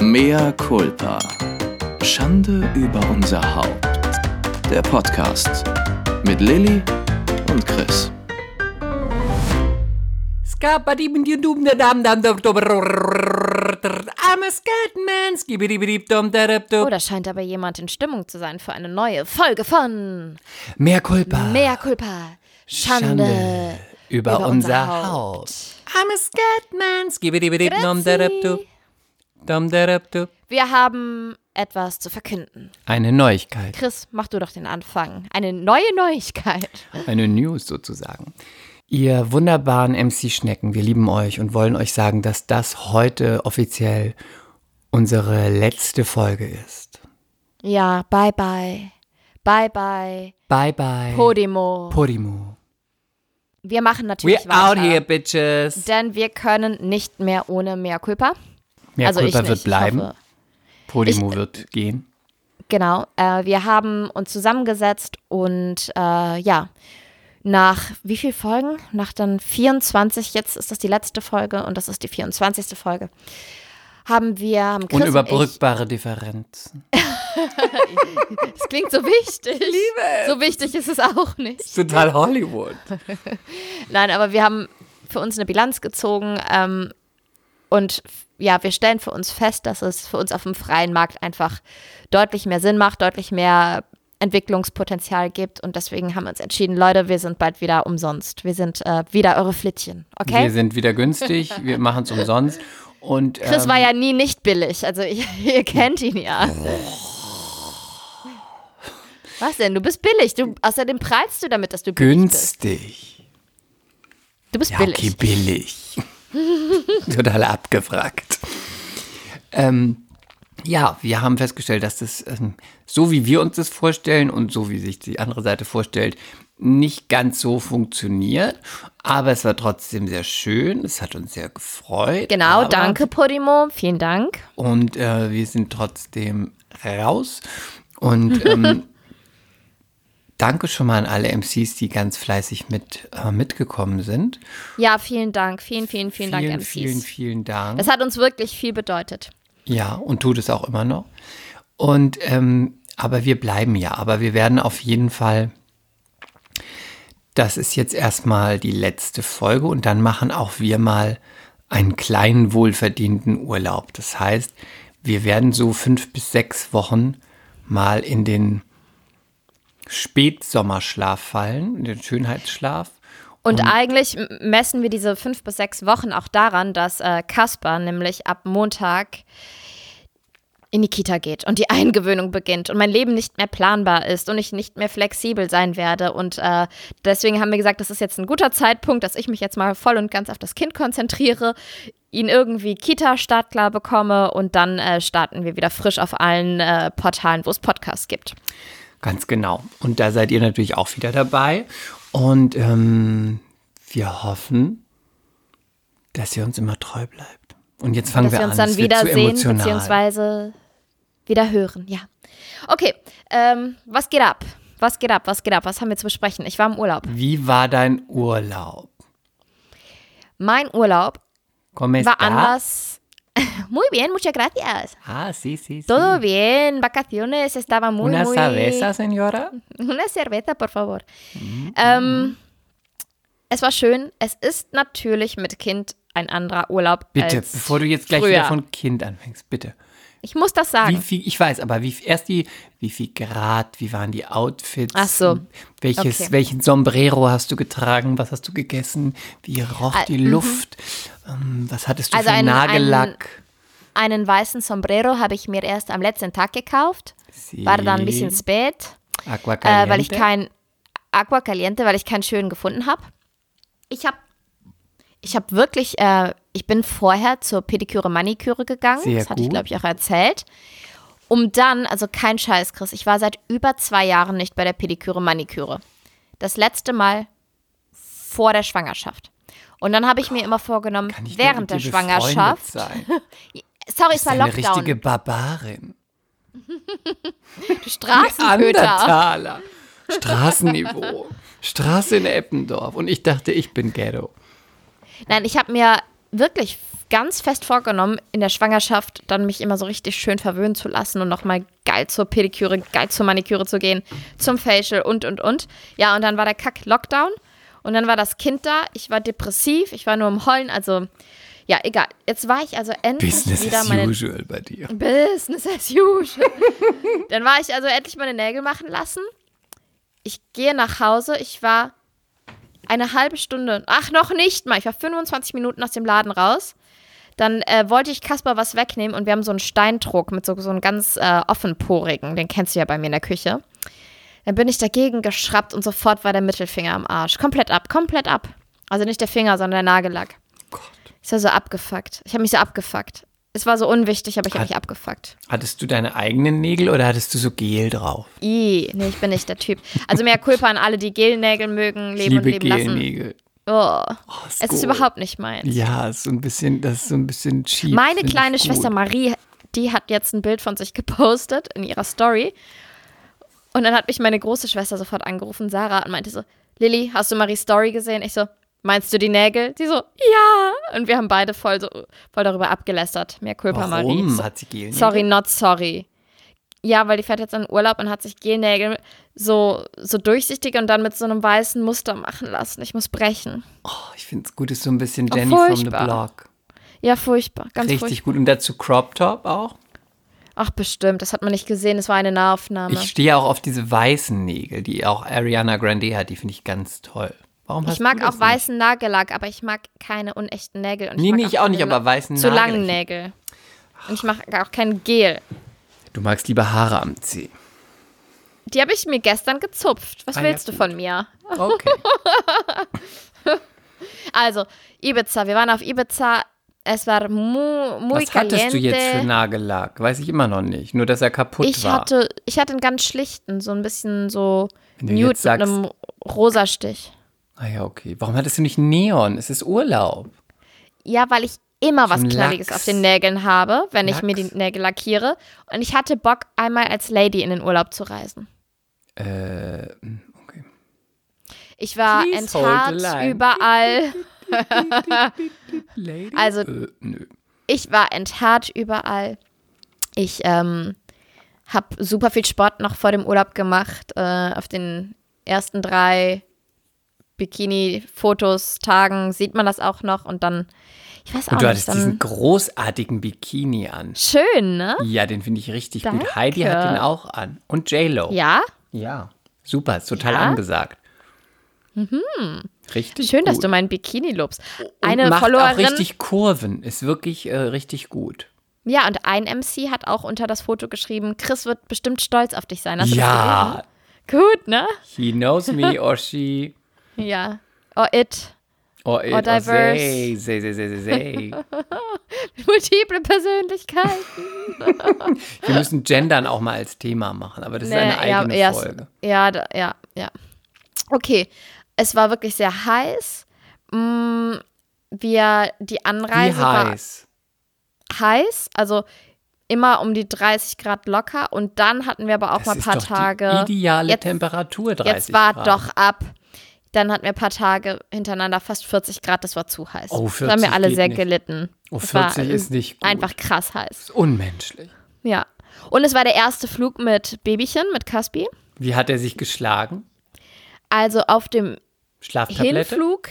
Mea culpa. Schande über unser Haupt. Der Podcast mit Lilly und Chris. I'm a Scatman. Oh, da scheint aber jemand in Stimmung zu sein für eine neue Folge von Mehr Culpa. Mea Culpa. Schande, über, unser Haupt. I'm a Scatman. Wir haben etwas zu verkünden. Eine Neuigkeit. Chris, mach du doch den Anfang. Eine neue Neuigkeit. Eine News sozusagen. Ihr wunderbaren MC-Schnecken, wir lieben euch und wollen euch sagen, dass das heute offiziell unsere letzte Folge ist. Ja, bye bye. Bye bye. Bye bye. Podimo. Podimo. Wir machen natürlich We're out weiter. here, bitches. Denn wir können nicht mehr ohne Mea Culpa. Mehr also ich Culpa nicht. wird Ich bleiben. hoffe, Podimo Ich- wird gehen. Genau, äh, wir haben uns zusammengesetzt und äh, ja, nach wie viel Folgen? Nach dann 24, jetzt ist das die letzte Folge und das ist die 24. Folge, haben wir, haben Chris und Unüberbrückbare Differenzen. ich, das klingt so wichtig. Ich liebe es. So wichtig ist es auch nicht. Total Hollywood. Nein, aber wir haben für uns eine Bilanz gezogen ähm, und ja, wir stellen für uns fest, dass es für uns auf dem freien Markt einfach deutlich mehr Sinn macht, deutlich mehr Entwicklungspotenzial gibt und deswegen haben wir uns entschieden, Leute, wir sind bald wieder umsonst. Wir sind äh, wieder eure Flittchen, okay? Wir sind wieder günstig, wir machen es umsonst. Und, Chris ähm, war ja nie nicht billig, also ihr, ihr kennt ihn ja. Was denn? Du bist billig. Du, außerdem preist du damit, dass du billig bist. günstig. Du bist Ja, billig. okay, billig. Total abgewrackt. Ähm, ja, wir haben festgestellt, dass das, ähm, so wie wir uns das vorstellen und so wie sich die andere Seite vorstellt, nicht ganz so funktioniert. Aber es war trotzdem sehr schön. Es hat uns sehr gefreut. Genau, aber, danke Podimo, vielen Dank. Und äh, wir sind trotzdem raus. Und ähm, danke schon mal an alle MCs, die ganz fleißig mit, äh, mitgekommen sind. Ja, vielen Dank, vielen, vielen, vielen, Dank, MCs. Vielen, vielen Dank. Das hat uns wirklich viel bedeutet. Ja, und tut es auch immer noch. Und ähm, aber wir bleiben ja, aber wir werden auf jeden Fall. Das ist jetzt erstmal die letzte Folge und dann machen auch wir mal einen kleinen wohlverdienten Urlaub. Das heißt, wir werden so fünf bis sechs Wochen mal in den Spätsommerschlaf fallen, in den Schönheitsschlaf. Und eigentlich m- messen wir diese fünf bis sechs Wochen auch daran, dass äh, Kasper nämlich ab Montag in die Kita geht und die Eingewöhnung beginnt und mein Leben nicht mehr planbar ist und ich nicht mehr flexibel sein werde. Und äh, deswegen haben wir gesagt, das ist jetzt ein guter Zeitpunkt, dass ich mich jetzt mal voll und ganz auf das Kind konzentriere, ihn irgendwie Kita-startklar bekomme und dann äh, starten wir wieder frisch auf allen äh, Portalen, wo es Podcasts gibt. Ganz genau. Und da seid ihr natürlich auch wieder dabei. Und ähm, wir hoffen, dass ihr uns immer treu bleibt. Und jetzt fangen dass wir wir an. uns dann es wird zu wiedersehen, beziehungsweise wieder hören, ja. Okay, ähm, was geht ab? Was geht ab? Was geht ab? Was haben wir zu besprechen? Ich war im Urlaub. Wie war dein Urlaub? Mein Urlaub ¿Cómo war está? anders. Muy bien, muchas gracias. Ah, sí, sí, sí. Todo bien, vacaciones, estaba muy, Una muy... cerveza, señora? Una cerveza, por favor. Ähm, es war schön. Es ist natürlich mit Kind ein anderer Urlaub Bitte, bevor du jetzt gleich früher. wieder von Kind anfängst, bitte. Ich muss das sagen. viel, ich weiß, aber wie erst die, wie viel Grad, wie waren die Outfits? Ach so. Welches, Okay. welchen Sombrero hast du getragen? Was hast du gegessen? Wie roch Ah, die Luft? Ähm, was hattest du Also für ein- Nagellack? Einen weißen Sombrero habe ich mir erst am letzten Tag gekauft. War dann ein bisschen spät. Agua äh, weil ich kein Aqua Caliente, weil ich keinen schönen gefunden habe. Ich habe ich habe wirklich, äh, ich bin vorher zur Pediküre Maniküre gegangen. Sehr das hatte ich, glaube ich, auch erzählt. Um dann, also kein Scheiß, Chris, ich war seit über zwei Jahren nicht bei der Pediküre Maniküre. Das letzte Mal vor der Schwangerschaft. Und dann habe ich mir immer vorgenommen, während der Schwangerschaft. Sein. Sorry, es war eine Lockdown. richtige Barbarin. Straßenköter. Andertaler. Straßenniveau. Straße in Eppendorf. Und ich dachte, ich bin Ghetto. Nein, ich habe mir wirklich ganz fest vorgenommen, in der Schwangerschaft dann mich immer so richtig schön verwöhnen zu lassen und nochmal geil zur Pediküre, geil zur Maniküre zu gehen, zum Facial und, und, und. Ja, und dann war der Kack-Lockdown und dann war das Kind da. Ich war depressiv, ich war nur im Heulen, also ja, egal. Jetzt war ich also endlich Business wieder as meine usual bei dir. Business as usual. Dann war ich also endlich meine Nägel machen lassen. Ich gehe nach Hause. Ich war eine halbe Stunde, ach noch nicht mal, ich war 25 Minuten aus dem Laden raus. Dann äh, wollte ich Kasper was wegnehmen und wir haben so einen Steindruck mit so, so einem ganz äh, offenporigen, den kennst du ja bei mir in der Küche. Dann bin ich dagegen geschraubt und sofort war der Mittelfinger am Arsch. Komplett ab, komplett ab. Also nicht der Finger, sondern der Nagellack. Gott. Ist ja so abgefuckt. Ich habe mich so abgefuckt. Es war so unwichtig, aber ich habe mich abgefuckt. Hattest du deine eigenen Nägel oder hattest du so Gel drauf? I, nee, ich bin nicht der Typ. Also mehr Culpa an alle, die Gelnägel mögen, leben und liebe leben lassen. Gelnägel. Oh, Oh, es ist überhaupt nicht meins. Ja, ist so ein bisschen, das ist so ein bisschen cheap. Meine kleine. Schwester Marie, die hat jetzt ein Bild von sich gepostet in ihrer Story. Und dann hat mich meine große Schwester sofort angerufen, Sarah, und meinte so, Lilly, hast du Maries Story gesehen? Ich so, meinst du die Nägel? Sie so, ja. Und wir haben beide voll, so, voll darüber abgelästert. Mehr Culpa Marie. Warum So, hat sie Gelnägel? Sorry, not sorry. Ja, weil die fährt jetzt in Urlaub und hat sich Gelnägel so, so durchsichtig und dann mit so einem weißen Muster machen lassen. Ich muss brechen. Oh, ich finde es gut, ist so ein bisschen Oh, Jenny from the. Block. Ja, furchtbar. Ganz Richtig furchtbar. gut. Und dazu Crop Top auch? Ach, bestimmt. Das hat man nicht gesehen. Es war eine Nahaufnahme. Ich stehe auch auf diese weißen Nägel, die auch Ariana Grande hat. Die finde ich ganz toll. Warum Ich mag du auch weißen Nagellack, aber ich mag keine unechten Nägel. Und Nee, mag nee, ich auch nicht, keine aber weißen Zu Nagel. langen Nägel. Und ich mag auch kein Gel. nicht? Du magst lieber Haare am Zeh. Die habe ich mir gestern gezupft. Was Ah, ja, willst du gut. von mir? Okay. Also, Ibiza. Wir waren auf Ibiza. Es war mu, muy Was hattest du jetzt für caliente. Nagellack? Weiß ich immer noch nicht. Nur, dass er kaputt Ich war. hatte, ich hatte einen ganz schlichten, so ein bisschen so du nude mit einem rosa Stich. Ah ja, okay. Warum hattest du nicht Neon? Es ist Urlaub. Ja, weil ich immer was Knalliges Lachs. auf den Nägeln habe, wenn ich mir die Lachs. Nägel lackiere. Und ich hatte Bock, einmal als Lady in den Urlaub zu reisen. Äh, okay. Ich war Please enthaart überall. Lady? Also- Äh, nö. Ich war enthaart überall. Ich ähm, habe super viel Sport noch vor dem Urlaub gemacht. Äh, auf den ersten drei Bikini-Fotos, Tagen sieht man das auch noch. Und dann, ich weiß auch Und du nicht, hattest diesen großartigen Bikini an. schön, ne? Ja, den finde ich richtig Danke. gut. Heidi hat den auch an. Und J-Lo. Ja, Ja. Super, ist total Ja? angesagt. Mhm. Richtig schön, gut. dass du meinen Bikini lobst. Und Eine macht Followerin, auch richtig Kurven. Ist wirklich äh, richtig gut. ja, und ein MC hat auch unter das Foto geschrieben, Chris wird bestimmt stolz auf dich sein. Hast ja? Gut, ne? he knows me or she Ja. Oh, it. or it Or or, diverse. they. Say, say, say, say, say. Multiple Persönlichkeiten. Wir müssen Gendern auch mal als Thema machen, aber das ist eine eigene ja, Folge. Ja, da, ja, ja. Okay, es war wirklich sehr heiß. Mm, Wir, die Wie Anreise war heiß? heiß, also immer um die 30 Grad locker. Und dann hatten wir aber auch Das mal ein ist paar doch Tage. die ideale jetzt, Temperatur, 30 Jetzt war Grad. doch ab. Dann hatten wir ein paar Tage hintereinander fast 40 Grad, das war zu heiß. Oh, da haben wir 40 alle sehr nicht. gelitten. Oh, Es war 40 ist nicht gut. Einfach krass heiß. Unmenschlich. Ja. Und es war der erste Flug mit Babychen, mit Caspi. Wie hat er sich geschlagen? Also auf dem Schlaftablette? Hinflug.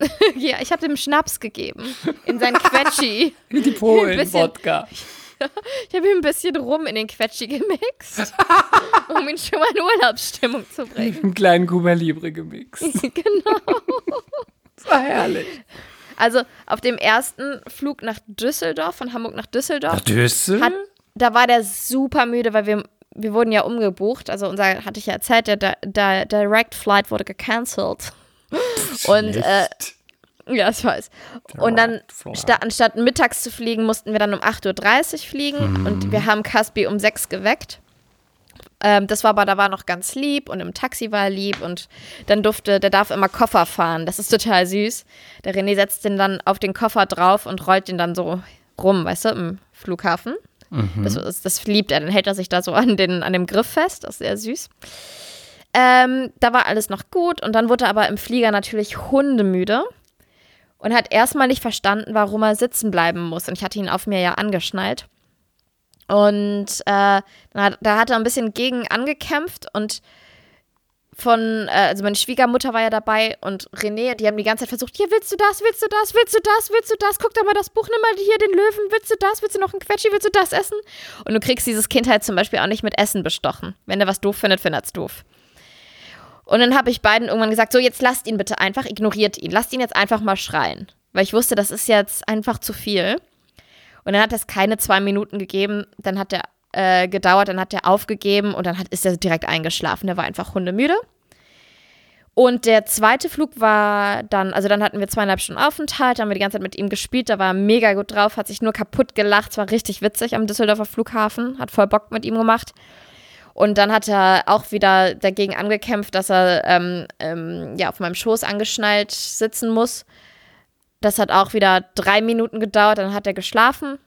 ja, ich habe dem Schnaps gegeben. In sein Quetschi. Die Ein Polen, bisschen- Wodka. Ich habe ihm ein bisschen rum in den Quetschi gemixt, um ihn schon mal in Urlaubsstimmung zu bringen. Einen kleinen Cuba Libre gemixt. genau. Das war herrlich. Also auf dem ersten Flug nach Düsseldorf, von Hamburg nach Düsseldorf, Düssel? hat, da war der super müde, weil wir, wir wurden ja umgebucht. Also unser, hatte ich ja erzählt, der, der, der Direct Flight wurde gecancelt. Und äh, ja, ich weiß. Und dann, sta anstatt mittags zu fliegen, mussten wir dann um 8.30 Uhr fliegen und wir haben Caspi um 6 geweckt. Ähm, das war aber, da war noch ganz lieb und im Taxi war er lieb und dann durfte, der darf immer Koffer fahren. Das ist total süß. Der René setzt den dann auf den Koffer drauf und rollt den dann so rum, weißt du, im Flughafen. Das, ist- das liebt er. Dann hält er sich da so an, den, an dem Griff fest. Das ist sehr süß. Ähm, da war alles noch gut und dann wurde er aber im Flieger natürlich hundemüde. Und hat erstmal nicht verstanden, warum er sitzen bleiben muss. Und ich hatte ihn auf mir ja angeschnallt. Und äh, da hat er ein bisschen gegen angekämpft und von, äh, also meine Schwiegermutter war ja dabei und René, die haben die ganze Zeit versucht, hier willst du das, willst du das, willst du das, willst du das, guck da mal das Buch, nimm mal hier den Löwen, willst du das, willst du noch ein Quetschi, willst du das essen? Und du kriegst dieses Kind halt zum Beispiel auch nicht mit Essen bestochen. Wenn er was doof findet, findet es doof. Und dann habe ich beiden irgendwann gesagt, so jetzt lasst ihn bitte einfach, ignoriert ihn, lasst ihn jetzt einfach mal schreien. Weil ich wusste, das ist jetzt einfach zu viel. Und dann hat es keine zwei Minuten gegeben, dann hat er äh, gedauert, dann hat er aufgegeben und dann hat, ist er direkt eingeschlafen. Der war einfach hundemüde. Und der zweite Flug war dann, also dann hatten wir zweieinhalb Stunden Aufenthalt, haben wir die ganze Zeit mit ihm gespielt, da war er mega gut drauf, hat sich nur kaputt gelacht, es war richtig witzig am Düsseldorfer Flughafen, hat voll Bock mit ihm gemacht. Und dann hat er auch wieder dagegen angekämpft, dass er ähm, ähm, ja, auf meinem Schoß angeschnallt sitzen muss. Das hat auch wieder drei Minuten gedauert, dann hat er geschlafen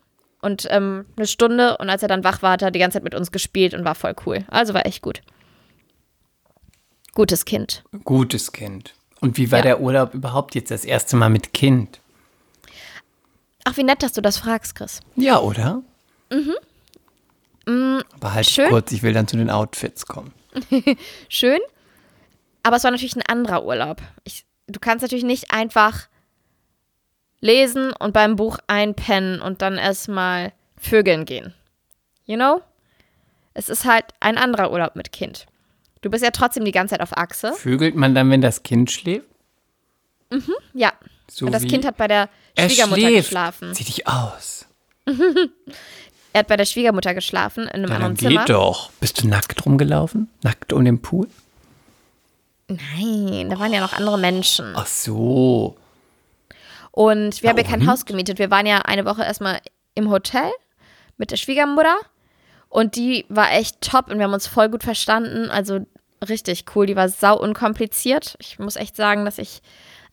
und ähm, eine Stunde. Und als er dann wach war, hat er die ganze Zeit mit uns gespielt und war voll cool. Also war echt gut. Gutes Kind. Gutes Kind. Und wie war ja. der Urlaub überhaupt jetzt das erste Mal mit Kind? Ach, wie nett, dass du das fragst, Chris. Ja, oder? Mhm. Mm, Aber halt schön. kurz, ich will dann zu den Outfits kommen. schön. Aber es war natürlich ein anderer Urlaub. Ich, du kannst natürlich nicht einfach lesen und beim Buch einpennen und dann erstmal vögeln gehen. You know? Es ist halt ein anderer Urlaub mit Kind. Du bist ja trotzdem die ganze Zeit auf Achse. Vögelt man dann, wenn das Kind schläft? Mhm, ja. So und das Kind hat bei der Schwiegermutter geschlafen. Sieh dich aus. Er hat bei der Schwiegermutter geschlafen in einem Na, anderen Zimmer. Geht doch. Bist du nackt rumgelaufen? Nackt um den Pool? Nein, da waren ja noch andere Menschen. Ach so. Und wir haben ja kein Haus gemietet. Wir waren ja eine Woche erstmal im Hotel mit der Schwiegermutter. Und die war echt top und wir haben uns voll gut verstanden. Also richtig cool. Die war sau unkompliziert. Ich muss echt sagen, dass ich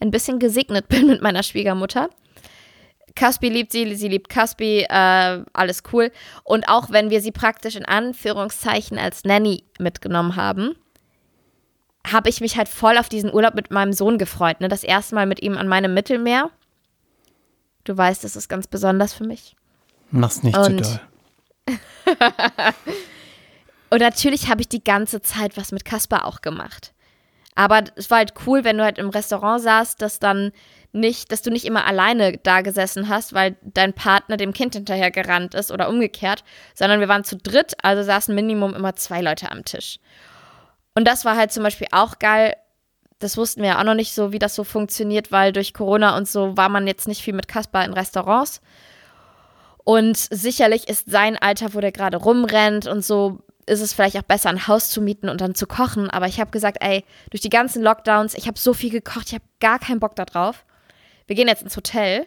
ein bisschen gesegnet bin mit meiner Schwiegermutter. Caspi liebt sie, sie liebt Caspi, äh, alles cool. Und auch wenn wir sie praktisch in Anführungszeichen als Nanny mitgenommen haben, habe ich mich halt voll auf diesen Urlaub mit meinem Sohn gefreut. Ne? Das erste Mal mit ihm an meinem Mittelmeer. Du weißt, das ist ganz besonders für mich. Mach's nicht Und, zu doll. Und natürlich habe ich die ganze Zeit was mit Kasper auch gemacht. Aber es war halt cool, wenn du halt im Restaurant saßt, dass dann nicht, dass du nicht immer alleine da gesessen hast, weil dein Partner dem Kind hinterher gerannt ist oder umgekehrt, sondern wir waren zu dritt, also saßen Minimum immer zwei Leute am Tisch. Und das war halt zum Beispiel auch geil. Das wussten wir ja auch noch nicht so, wie das so funktioniert, weil durch Corona und so war man jetzt nicht viel mit Kaspar in Restaurants. Und sicherlich ist sein Alter, wo der gerade rumrennt und so, ist es vielleicht auch besser, ein Haus zu mieten und dann zu kochen. Aber ich habe gesagt, ey, durch die ganzen Lockdowns, ich habe so viel gekocht, ich habe gar keinen Bock darauf. Wir gehen jetzt ins Hotel.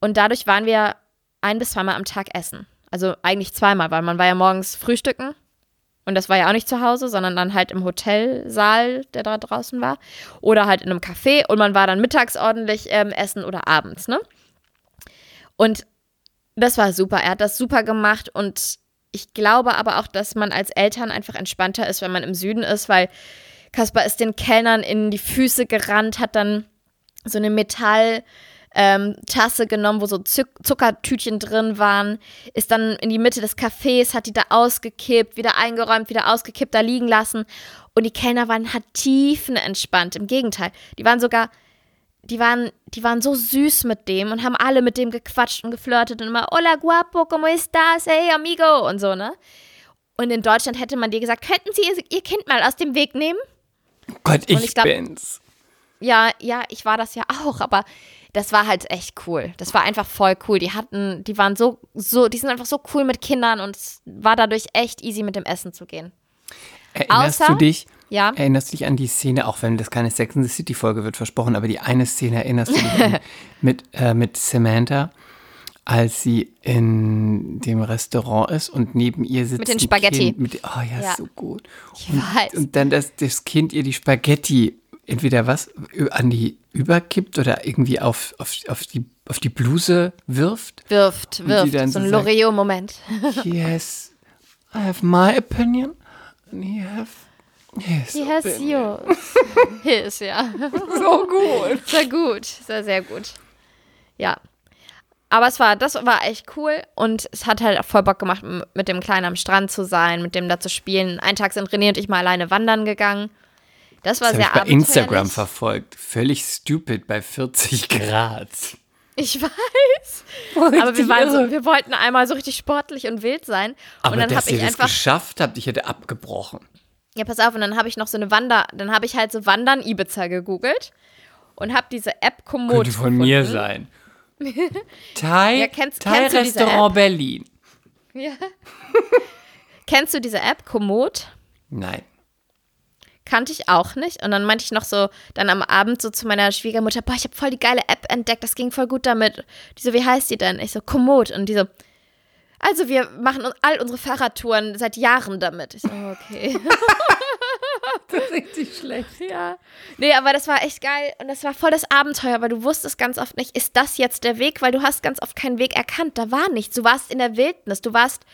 Und dadurch waren wir ein bis zweimal am Tag essen. Also eigentlich zweimal, weil man war ja morgens frühstücken. Und das war ja auch nicht zu Hause, sondern dann halt im Hotelsaal, der da draußen war. Oder halt in einem Café. Und man war dann mittags ordentlich ähm, essen oder abends, ne? Und das war super. Er hat das super gemacht und ich glaube aber auch, dass man als Eltern einfach entspannter ist, wenn man im Süden ist, weil Kaspar ist den Kellnern in die Füße gerannt, hat dann so eine Metalltasse ähm, genommen, wo so Zuck Zuckertütchen drin waren, ist dann in die Mitte des Cafés, hat die da ausgekippt, wieder eingeräumt, wieder ausgekippt, da liegen lassen. Und die Kellner waren halt tiefenentspannt. Im Gegenteil, die waren sogar die waren, die waren so süß mit dem und haben alle mit dem gequatscht und geflirtet und immer, hola guapo, ¿cómo estás? Hey, amigo und so, ne? Und in Deutschland hätte man dir gesagt, könnten Sie ihr, ihr Kind mal aus dem Weg nehmen? Gott, ich, ich glaub, bin's. Ja, ja, ich war das ja auch, aber das war halt echt cool. Das war einfach voll cool. Die hatten, die waren so, so, die sind einfach so cool mit Kindern und es war dadurch echt easy mit dem Essen zu gehen. Erinnerst Außer, du dich? Ja. Erinnerst du dich an die Szene, auch wenn das keine Sex in the City Folge wird versprochen, aber die eine Szene erinnerst du dich an, mit, äh, mit Samantha, als sie in dem Restaurant ist und neben ihr sitzt mit den Spaghetti. Kind mit, oh ja, ja, so gut. Ich und, weiß. Und dann das, das Kind ihr die Spaghetti entweder was an die überkippt oder irgendwie auf, auf, auf, die, auf die Bluse wirft. Wirft, wirft. so ein so Loriot-Moment. yes, I have my opinion and you have Yes, He has yours. His, ja. So gut. Sehr gut, sehr, sehr gut. Ja. Aber es war, das war echt cool und es hat halt auch voll Bock gemacht, mit dem Kleinen am Strand zu sein, mit dem da zu spielen. Einen Tag sind René und ich mal alleine wandern gegangen. Das war Das habe sehr ich bei Instagram verfolgt. Völlig stupid bei 40 Grad. Ich weiß. Aber wir, waren so, wir wollten einmal so richtig sportlich und wild sein. Aber und dann dass habe ihr ich das einfach. geschafft habt, ich hätte abgebrochen. Ja, pass auf, und dann habe ich noch so eine Wander, dann habe ich halt so Wandern Ibiza gegoogelt und habe diese App Komoot Könnte von mir gefunden. sein. Thai, Ja, kennst- Thai kennst du diese Restaurant Berlin. Ja. Kennst du diese App Komoot? Nein. Kannte ich auch nicht. Und dann meinte ich noch so, dann am Abend so zu meiner Schwiegermutter, boah, ich habe voll die geile App entdeckt, das ging voll gut damit. Die so, wie heißt die denn? Ich so, Komoot. Und die so, also wir machen uns all unsere Fahrradtouren seit Jahren damit. Ich so, okay. Richtig schlecht. Ja. Nee, aber das war echt geil und das war voll das Abenteuer, weil du wusstest ganz oft nicht, ist das jetzt der Weg, weil du hast ganz oft keinen Weg erkannt. Da war nichts. Du warst in der Wildnis, du warst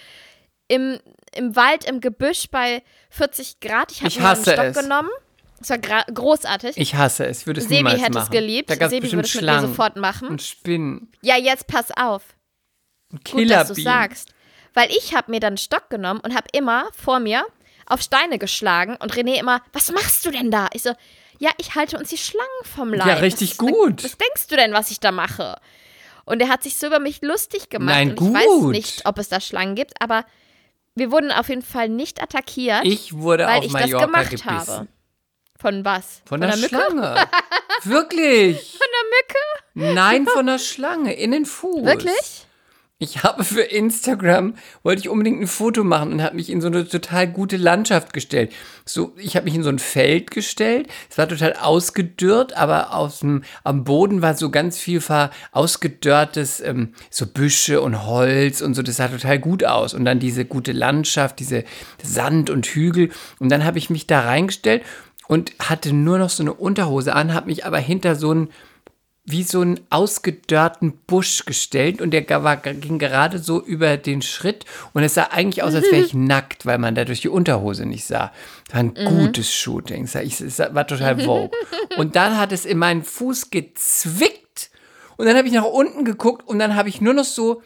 im, im Wald, im Gebüsch bei 40 Grad. Ich habe mir einen Stock es. genommen. Das war großig. Ich hasse es. Würde es Sebi niemals hätte machen. es geliebt. Da es Sebi würde es mit mir sofort machen. und Spinnen. Ja, jetzt pass auf. Und Gut, dass du sagst. Weil ich habe mir dann einen Stock genommen und habe immer vor mir auf Steine geschlagen und René immer, was machst du denn da? Ich so, ja, ich halte uns die Schlangen vom Leib. Ja, richtig was, gut. Was denkst du denn, was ich da mache? Und er hat sich so über mich lustig gemacht. Nein, und ich weiß gut. nicht, ob es da Schlangen gibt, aber wir wurden auf jeden Fall nicht attackiert, Ich wurde weil auf ich Mallorca das gemacht gebissen. habe. Von was? Von, der, Mücke? Schlange. Wirklich? Von der Mücke? Nein, von der Schlange. In den Fuß. Wirklich? Ich habe für Instagram, wollte ich unbedingt ein Foto machen und habe mich in so eine total gute Landschaft gestellt. So, ich habe mich in so ein Feld gestellt. Es war total ausgedörrt, aber aus dem, am Boden war so ganz viel ausgedörrtes, ähm, so Büsche und Holz und so. Das sah total gut aus. Und dann diese gute Landschaft, diese Sand und Hügel. Und dann habe ich mich da reingestellt und hatte nur noch so eine Unterhose an, habe mich aber hinter so ein wie so einen ausgedörrten Busch gestellt und der war, ging gerade so über den Schritt und es sah eigentlich aus, als wäre ich nackt, weil man da durch die Unterhose nicht sah. Das war ein gutes Shooting. Es, war total vogue. Und dann hat es in meinen Fuß gezwickt und dann habe ich nach unten geguckt und dann habe ich nur noch so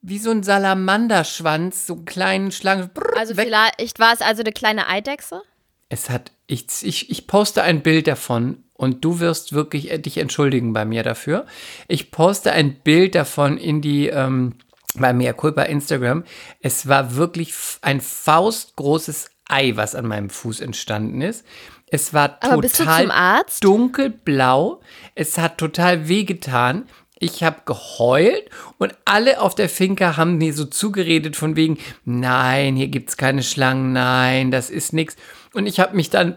wie so ein Salamanderschwanz, so einen kleinen Schlangen. Also weg. vielleicht war es also eine kleine Eidechse? Es hat, ich, ich, ich poste ein Bild davon und du wirst wirklich äh, dich entschuldigen bei mir dafür. Ich poste ein Bild davon in die, ähm, bei mir, Culpa Instagram. Es war wirklich ein faustgroßes Ei, was an meinem Fuß entstanden ist. Es war total dunkelblau. Es hat total wehgetan. Ich habe geheult und alle auf der Finca haben mir so zugeredet von wegen, nein, hier gibt's keine Schlangen, nein, das ist nichts. Und ich habe mich dann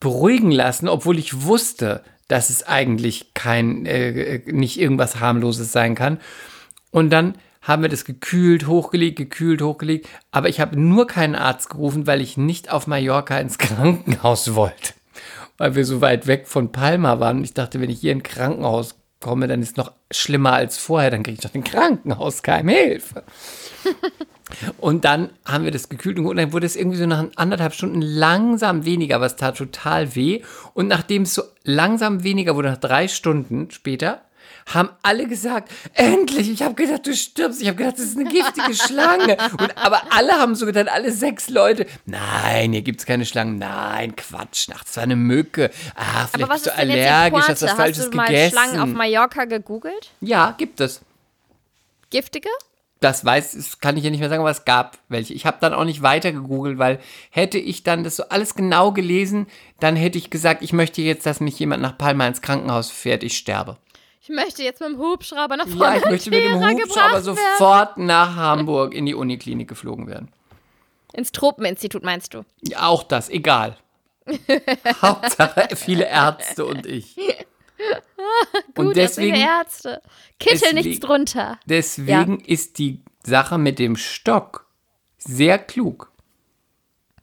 beruhigen lassen, obwohl ich wusste, dass es eigentlich kein, äh, nicht irgendwas harmloses sein kann. Und dann haben wir das gekühlt, hochgelegt, gekühlt, hochgelegt. Aber ich habe nur keinen Arzt gerufen, weil ich nicht auf Mallorca ins Krankenhaus wollte. Weil wir so weit weg von Palma waren. Und ich dachte, wenn ich hier in ein Krankenhaus komme, dann ist es noch schlimmer als vorher. Dann kriege ich doch den Krankenhauskeim Hilfe. Und dann haben wir das gekühlt und dann wurde es irgendwie so nach anderthalb Stunden langsam weniger, aber es tat total weh. Und nachdem es so langsam weniger wurde, nach drei Stunden später, haben alle gesagt, endlich, ich habe gedacht, du stirbst. Ich habe gedacht, das ist eine giftige Schlange. Und, aber alle haben so gedacht, alle sechs Leute, nein, hier gibt es keine Schlangen. Nein, Quatsch, nachts war eine Mücke. Ah, vielleicht was bist du allergisch, hast was Falsches Hast du mal gegessen. Schlangen auf Mallorca gegoogelt? ja, gibt es. Giftige? Das weiß, das kann ich ja nicht mehr sagen, aber es gab welche. Ich habe dann auch nicht weiter gegoogelt, weil hätte ich dann das so alles genau gelesen, dann hätte ich gesagt, ich möchte jetzt, dass mich jemand nach Palma ins Krankenhaus fährt, ich sterbe. Ich möchte jetzt mit dem Hubschrauber nach Ja, vorne. ich möchte mit dem Hubschrauber sofort nach Hamburg in die Uniklinik geflogen werden. Ins Tropeninstitut meinst du? Ja, auch das, egal. Hauptsache viele Ärzte und ich. und Gut, deswegen, deswegen, Ärzte. Kittel deswegen- nichts drunter. deswegen ist die Sache mit dem Stock sehr klug.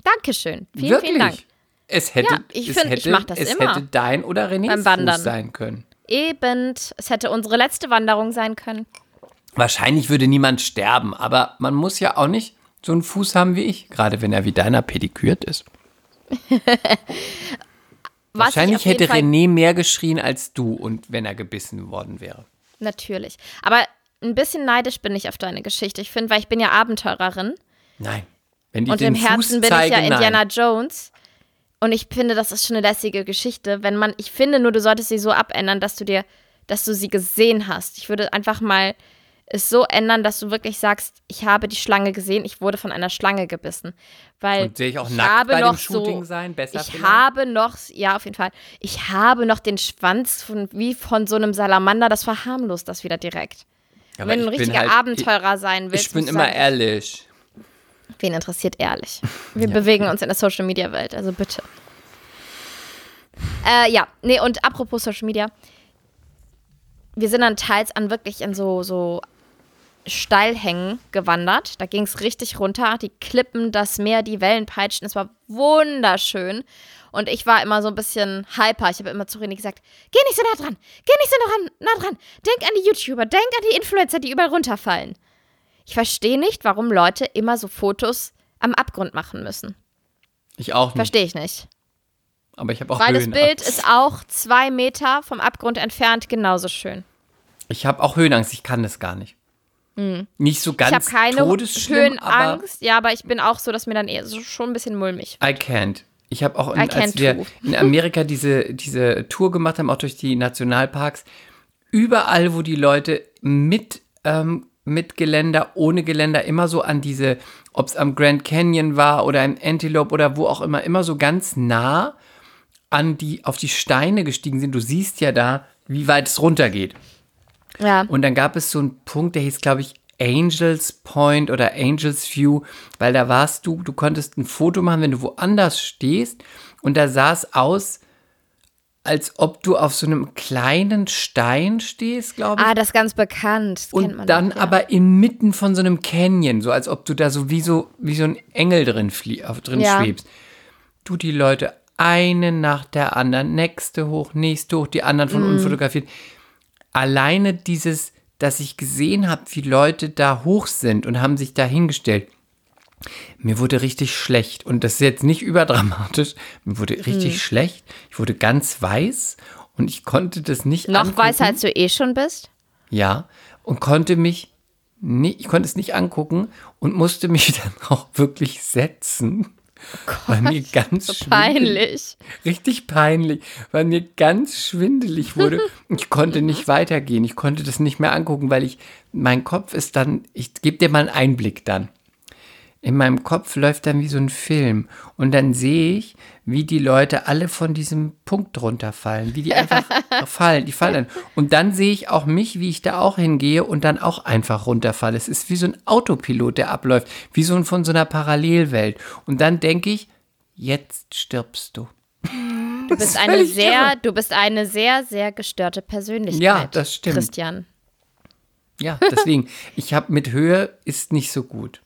Dankeschön. Vielen, Wirklich. vielen Dank. Es hätte, Ja, ich es find, ich hätte, mach das es immer. hätte dein oder Renés Beim Wandern. Fuß sein können. Eben, es hätte unsere letzte Wanderung sein können. Wahrscheinlich würde niemand sterben, aber man muss ja auch nicht so einen Fuß haben wie ich, gerade wenn er wie deiner pedikürt ist. Was Wahrscheinlich hätte Fall- René mehr geschrien als du und wenn er gebissen worden wäre. Natürlich. Aber ein bisschen neidisch bin ich auf deine Geschichte. Ich finde, weil ich bin ja Abenteurerin. Nein. Wenn die Und den im Herzen Fuß bin ich ja nein. Indiana Jones. Und ich finde, das ist schon eine lässige Geschichte. Wenn man, ich finde nur, du solltest sie so abändern, dass du dir, dass du sie gesehen hast. Ich würde einfach mal es so ändern, dass du wirklich sagst, ich habe die Schlange gesehen, ich wurde von einer Schlange gebissen. Weil Und sehe ich auch ich nackt habe bei noch dem Shooting so, sein? Besser ich vielleicht? habe noch, ja, auf jeden Fall. Ich habe noch den Schwanz von, wie von so einem Salamander, das verharmlost das wieder direkt. Aber Wenn du ein richtiger halt- Abenteurer sein Ich, willst, ich bin immer sagen, ehrlich. Wen interessiert ehrlich? Wir bewegen uns in der Social Media Welt, also bitte. Äh, ja, nee, und apropos Social Media. Wir sind dann teils an wirklich in so, so Steilhängen gewandert. Da ging es richtig runter. Die Klippen, das Meer, die Wellen peitschten. Es war wunderschön. Und ich war immer so ein bisschen hyper. Ich habe immer zu René gesagt, geh nicht so nah dran, geh nicht so nah dran, nah dran. Denk an die YouTuber, denk an die Influencer, die überall runterfallen. Ich verstehe nicht, warum Leute immer so Fotos am Abgrund machen müssen. Ich auch nicht. Verstehe ich nicht. Aber ich habe auch Weil das Höhenangst. Bild ist auch zwei Meter vom Abgrund entfernt genauso schön. Ich habe auch Höhenangst. Ich kann das gar nicht. Nicht so ganz ich habe keine todesschlimm, aber Höhenangst. Ja, aber ich bin auch so, dass mir dann eher so schon ein bisschen mulmig. I can't. Ich habe auch, in, als wir too. in Amerika diese, diese Tour gemacht haben, auch durch die Nationalparks, überall, wo die Leute mit, ähm, mit Geländer, ohne Geländer, immer so an diese, ob es am Grand Canyon war oder im Antelope oder wo auch immer, immer so ganz nah an die, auf die Steine gestiegen sind. Du siehst ja da, wie weit es runtergeht. Ja. Und dann gab es so einen Punkt, der hieß, glaube ich, Angels Point oder Angels View, weil da warst du, du konntest ein Foto machen, wenn du woanders stehst und da sah es aus, als ob du auf so einem kleinen Stein stehst, glaube ich. Ah, das ist ganz bekannt. Das und dann doch, ja. aber inmitten von so einem Canyon, so als ob du da so wie so, wie so ein Engel drin, flie drin Ja. schwebst. Du die Leute eine nach der anderen, nächste hoch, nächste hoch, die anderen von Mhm. unten fotografiert. Alleine dieses, dass ich gesehen habe, wie Leute da hoch sind und haben sich da hingestellt. Mir wurde richtig schlecht und das ist jetzt nicht überdramatisch. Mir wurde richtig Mhm. schlecht. Ich wurde ganz weiß und ich konnte das nicht Noch angucken. weißer, als du eh schon bist? Ja, und konnte mich nicht, ich konnte es nicht angucken und musste mich dann auch wirklich setzen. Weil mir ganz So schwindelig- peinlich. Richtig peinlich, weil mir ganz schwindelig wurde. Ich konnte nicht weitergehen. Ich konnte das nicht mehr angucken, weil ich, mein Kopf ist dann, ich gebe dir mal einen Einblick dann. In meinem Kopf läuft dann wie so ein Film. Und dann sehe ich, wie die Leute alle von diesem Punkt runterfallen, wie die einfach fallen, die fallen. Und dann sehe ich auch mich, wie ich da auch hingehe und dann auch einfach runterfalle. Es ist wie so ein Autopilot, der abläuft, wie so ein von so einer Parallelwelt. Und dann denke ich, jetzt stirbst du. Du bist eine sehr, irre. du bist eine sehr, sehr gestörte Persönlichkeit. Ja, das stimmt. Christian. Ja, deswegen, ich habe mit Höhe ist nicht so gut.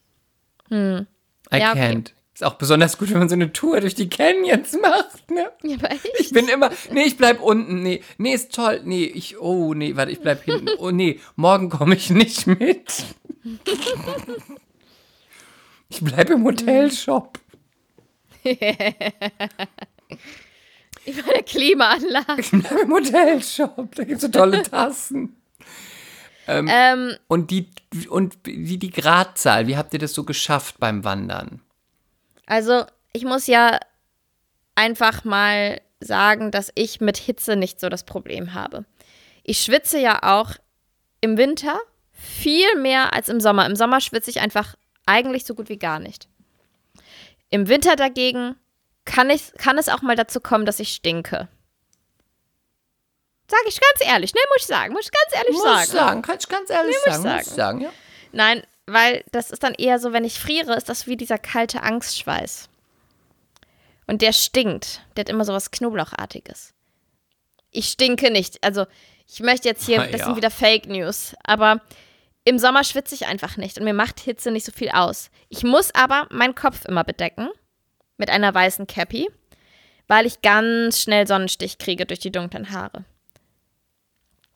I Hm. Ja, okay. Ist auch besonders gut, wenn man so eine Tour durch die Canyons macht, ne? Ja, aber echt? Ich bin immer, nee, ich bleib unten, nee, nee, ist toll, nee, ich, oh, nee, warte, ich bleib hinten, oh, nee, morgen komme ich nicht mit. Ich bleib im Hotelshop. Über der Klimaanlage. Ich bleib im Hotelshop, da gibt's so tolle Tassen. Ähm, Und die, und wie die Gradzahl, wie habt ihr das so geschafft beim Wandern? Also, ich muss ja einfach mal sagen, dass ich mit Hitze nicht so das Problem habe. Ich schwitze ja auch im Winter viel mehr als im Sommer. Im Sommer schwitze ich einfach eigentlich so gut wie gar nicht. Im Winter dagegen kann, ich, kann es auch mal dazu kommen, dass ich stinke. Sag ich ganz ehrlich, ne? Muss ich sagen. Muss ich ganz ehrlich Muss sagen. ich sagen, kann ich ganz ehrlich muss ich sagen, muss ich sagen, ja. Nein, weil das ist dann eher so, wenn ich friere, ist das wie dieser kalte Angstschweiß. Und der stinkt. Der hat immer so was Knoblauchartiges. Ich stinke nicht. Also, ich möchte jetzt hier, Ah, das ja. sind wieder Fake News, aber im Sommer schwitze ich einfach nicht und mir macht Hitze nicht so viel aus. Ich muss aber meinen Kopf immer bedecken mit einer weißen Cappy, weil ich ganz schnell Sonnenstich kriege durch die dunklen Haare.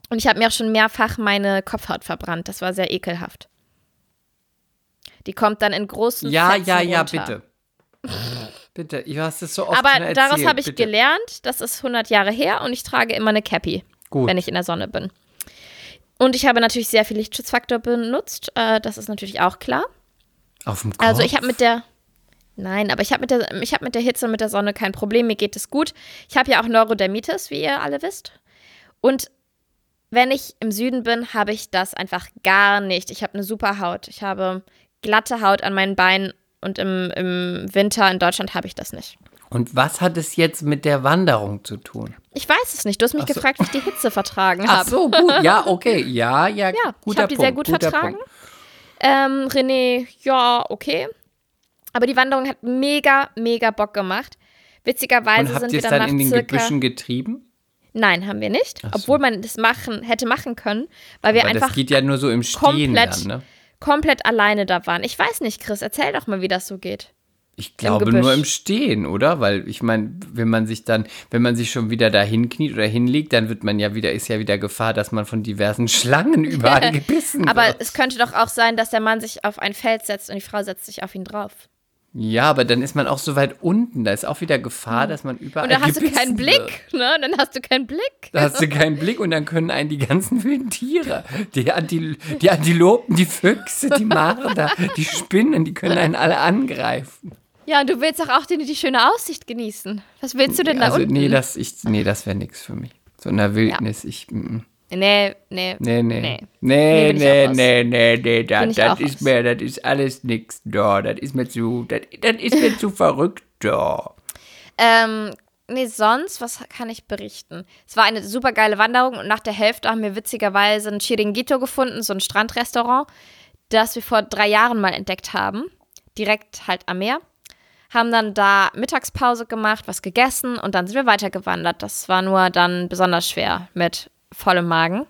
Und ich habe mir auch schon mehrfach meine Kopfhaut verbrannt. Das war sehr ekelhaft. Die kommt dann in großen Ja, Fetzen ja, ja, runter. bitte. bitte, du hast es so oft Aber erzählt, daraus habe ich bitte. gelernt, das ist 100 Jahre her und ich trage immer eine Cappy, Gut. wenn ich in der Sonne bin. Und ich habe natürlich sehr viel Lichtschutzfaktor benutzt. Äh, das ist natürlich auch klar. Auf dem Kopf? Also ich habe mit der. Nein, aber ich habe mit, der, ich hab mit der Hitze und mit der Sonne kein Problem. Mir geht es gut. Ich habe ja auch Neurodermitis, wie ihr alle wisst. Und wenn ich im Süden bin, habe ich das einfach gar nicht. Ich habe eine super Haut. Ich habe glatte Haut an meinen Beinen und im, im Winter in Deutschland habe ich das nicht. Und was hat es jetzt mit der Wanderung zu tun? Ich weiß es nicht. Du hast mich Ach so. gefragt, wie ich die Hitze vertragen Ach habe. so, gut. Ja, okay. Ja, ja, Ja, ich guter habe die sehr gut vertragen. Punkt. Ähm, René, ja, okay. Aber die Wanderung hat mega, mega Bock gemacht. Witzigerweise Und habt sind wir dann dann nach in den Gebüschen getrieben? Nein, haben wir nicht. Ach so. Obwohl man das machen, hätte machen können, weil wir einfach das geht ja nur so im Stehen komplett, dann, ne? Komplett alleine da waren. Ich weiß nicht, Chris, erzähl doch mal, wie das so geht. Ich glaube Gebüsch. nur im Stehen, oder? Weil ich meine, wenn man sich dann, wenn man sich schon wieder da hinkniet oder hinlegt, dann wird man ja wieder, ist ja wieder Gefahr, dass man von diversen Schlangen überall gebissen Aber wird. es könnte doch auch sein, dass der Mann sich auf ein Feld setzt und die Frau setzt sich auf ihn drauf. Ja, aber dann ist man auch so weit unten, da ist auch wieder Gefahr, dass man überall Und dann hast du keinen Blick, Wird. ne? Dann hast du keinen Blick. Da hast du keinen Blick und dann können einen die ganzen wilden Tiere, die, Antil die Antilopen, die Füchse, die Marder, die Spinnen, die können einen alle angreifen. Ja, und du willst doch auch die, die schöne Aussicht genießen. Was willst du denn da Also unten? nee, das, ich, nee, das wäre nichts für mich. So in der Wildnis, ich, mm, mm. Nee, nee, nee, nee, Nee. nee, Nee, nee, nee, nee, nee, nee, Bin das, das ist mir, das ist alles nix da, das ist mir zu, das, das ist mir zu verrückt da. Ähm, nee, sonst, was kann ich berichten? Es war eine super geile Wanderung und nach der Hälfte haben wir witzigerweise ein Chiringuito gefunden, so ein Strandrestaurant, das wir vor drei Jahren mal entdeckt haben. Direkt halt am Meer. Haben dann da Mittagspause gemacht, was gegessen und dann sind wir weitergewandert. Das war nur dann besonders schwer mit vollem Magen.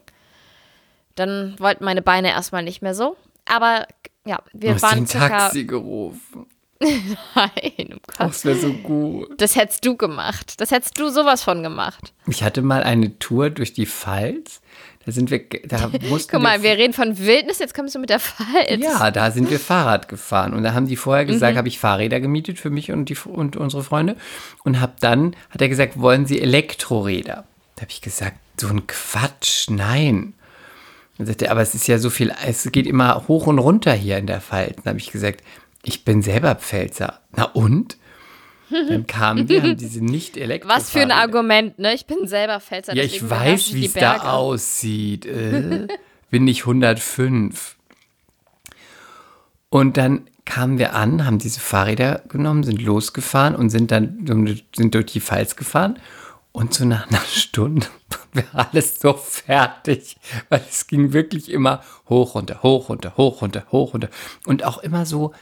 Dann wollten meine Beine erstmal nicht mehr so. Aber ja, wir Du hast waren den circa. Taxi gerufen. Nein, um Gottes Das wäre so gut. Das hättest du gemacht. Das hättest du sowas von gemacht. Ich hatte mal eine Tour durch die Pfalz. Da sind wir, da mussten Guck mal, wir reden von Wildnis, jetzt kommst du mit der Pfalz. Ja, da sind wir Fahrrad gefahren. Und da haben die vorher gesagt, habe ich Fahrräder gemietet für mich und, die, und unsere Freunde. Und hab dann, hat er gesagt, wollen Sie Elektroräder? Da habe ich gesagt, so ein Quatsch, nein. Dann sagte er, aber es ist ja so viel, es geht immer hoch und runter hier in der Pfalz. Dann habe ich gesagt, ich bin selber Pfälzer. Na und? Dann kamen wir, haben diese nicht elektro Was für ein Argument, ne? Ich bin selber Pfälzer. Ja, ich weiß, wie die es da aussieht. Äh, bin ich 105. Und dann kamen wir an, haben diese Fahrräder genommen, sind losgefahren und sind dann sind durch die Pfalz gefahren. Und so nach einer Stunde war alles so fertig, weil es ging wirklich immer hoch, runter, hoch, runter, hoch, runter, hoch, runter. Und auch immer so,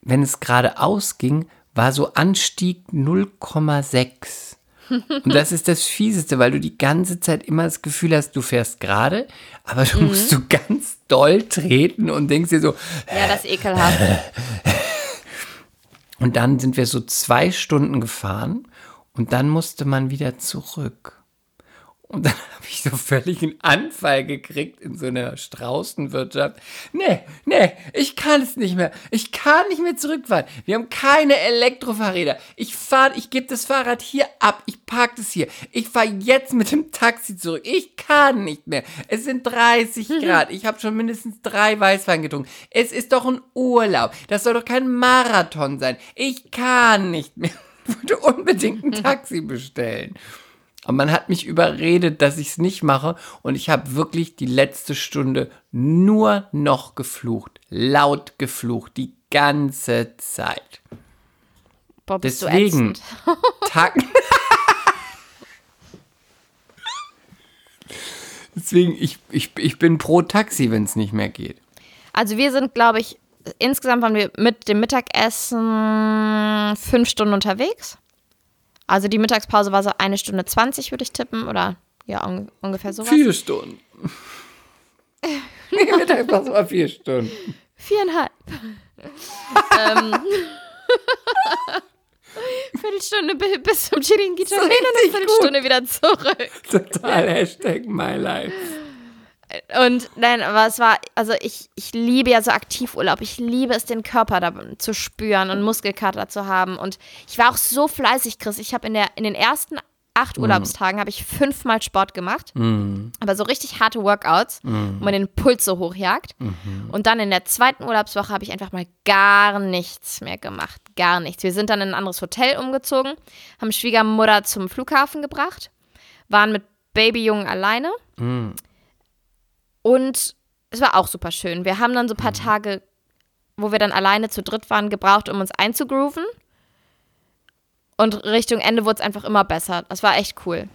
wenn es geradeaus ging, war so Anstieg 0,6. Und das ist das Fieseste, weil du die ganze Zeit immer das Gefühl hast, du fährst gerade, aber du musst so ganz doll treten und denkst dir so, Ja, das ist ekelhaft. und dann sind wir so zwei Stunden gefahren und dann musste man wieder zurück. Und dann habe ich so völlig einen Anfall gekriegt in so einer Straußenwirtschaft. Nee, nee, ich kann es nicht mehr. Ich kann nicht mehr zurückfahren. Wir haben keine Elektrofahrräder. Ich fahre, ich gebe das Fahrrad hier ab. Ich parke das hier. Ich fahre jetzt mit dem Taxi zurück. Ich kann nicht mehr. Es sind 30 Grad. Ich habe schon mindestens drei Weißwein getrunken. Es ist doch ein Urlaub. Das soll doch kein Marathon sein. Ich kann nicht mehr. Ich wollte unbedingt ein Taxi bestellen. Und man hat mich überredet, dass ich es nicht mache. Und ich habe wirklich die letzte Stunde nur noch geflucht. Laut geflucht. Die ganze Zeit. Boah, bist du Deswegen. Tag. Deswegen, ich, ich, ich bin pro Taxi, wenn es nicht mehr geht. Also wir sind, glaube ich, insgesamt waren wir mit dem Mittagessen fünf Stunden unterwegs. Also die Mittagspause war so eine Stunde 20, würde ich tippen. Oder ja, un ungefähr sowas. Vier Stunden. nee, Mittagspause war vier Stunden. Viereinhalb. ähm. Viertelstunde bi- bis zum Chiringuito So und eine richtig Viertelstunde wieder zurück. Total Hashtag my life. Und nein, aber es war, also ich, ich liebe ja so Aktivurlaub. Ich liebe es, den Körper da zu spüren und Muskelkater zu haben. Und ich war auch so fleißig, Chris. Ich habe in, der- in den ersten acht Urlaubstagen habe ich fünfmal Sport gemacht. Aber so richtig harte Workouts, wo man den Puls so hochjagt. Und dann in der zweiten Urlaubswoche habe ich einfach mal gar nichts mehr gemacht. Gar nichts. Wir sind dann in ein anderes Hotel umgezogen, haben Schwiegermutter zum Flughafen gebracht, waren mit Babyjungen alleine. Und es war auch super schön. Wir haben dann so ein paar Tage, wo wir dann alleine zu dritt waren, gebraucht, um uns einzugrooven. Und Richtung Ende wurde es einfach immer besser. Das war echt cool.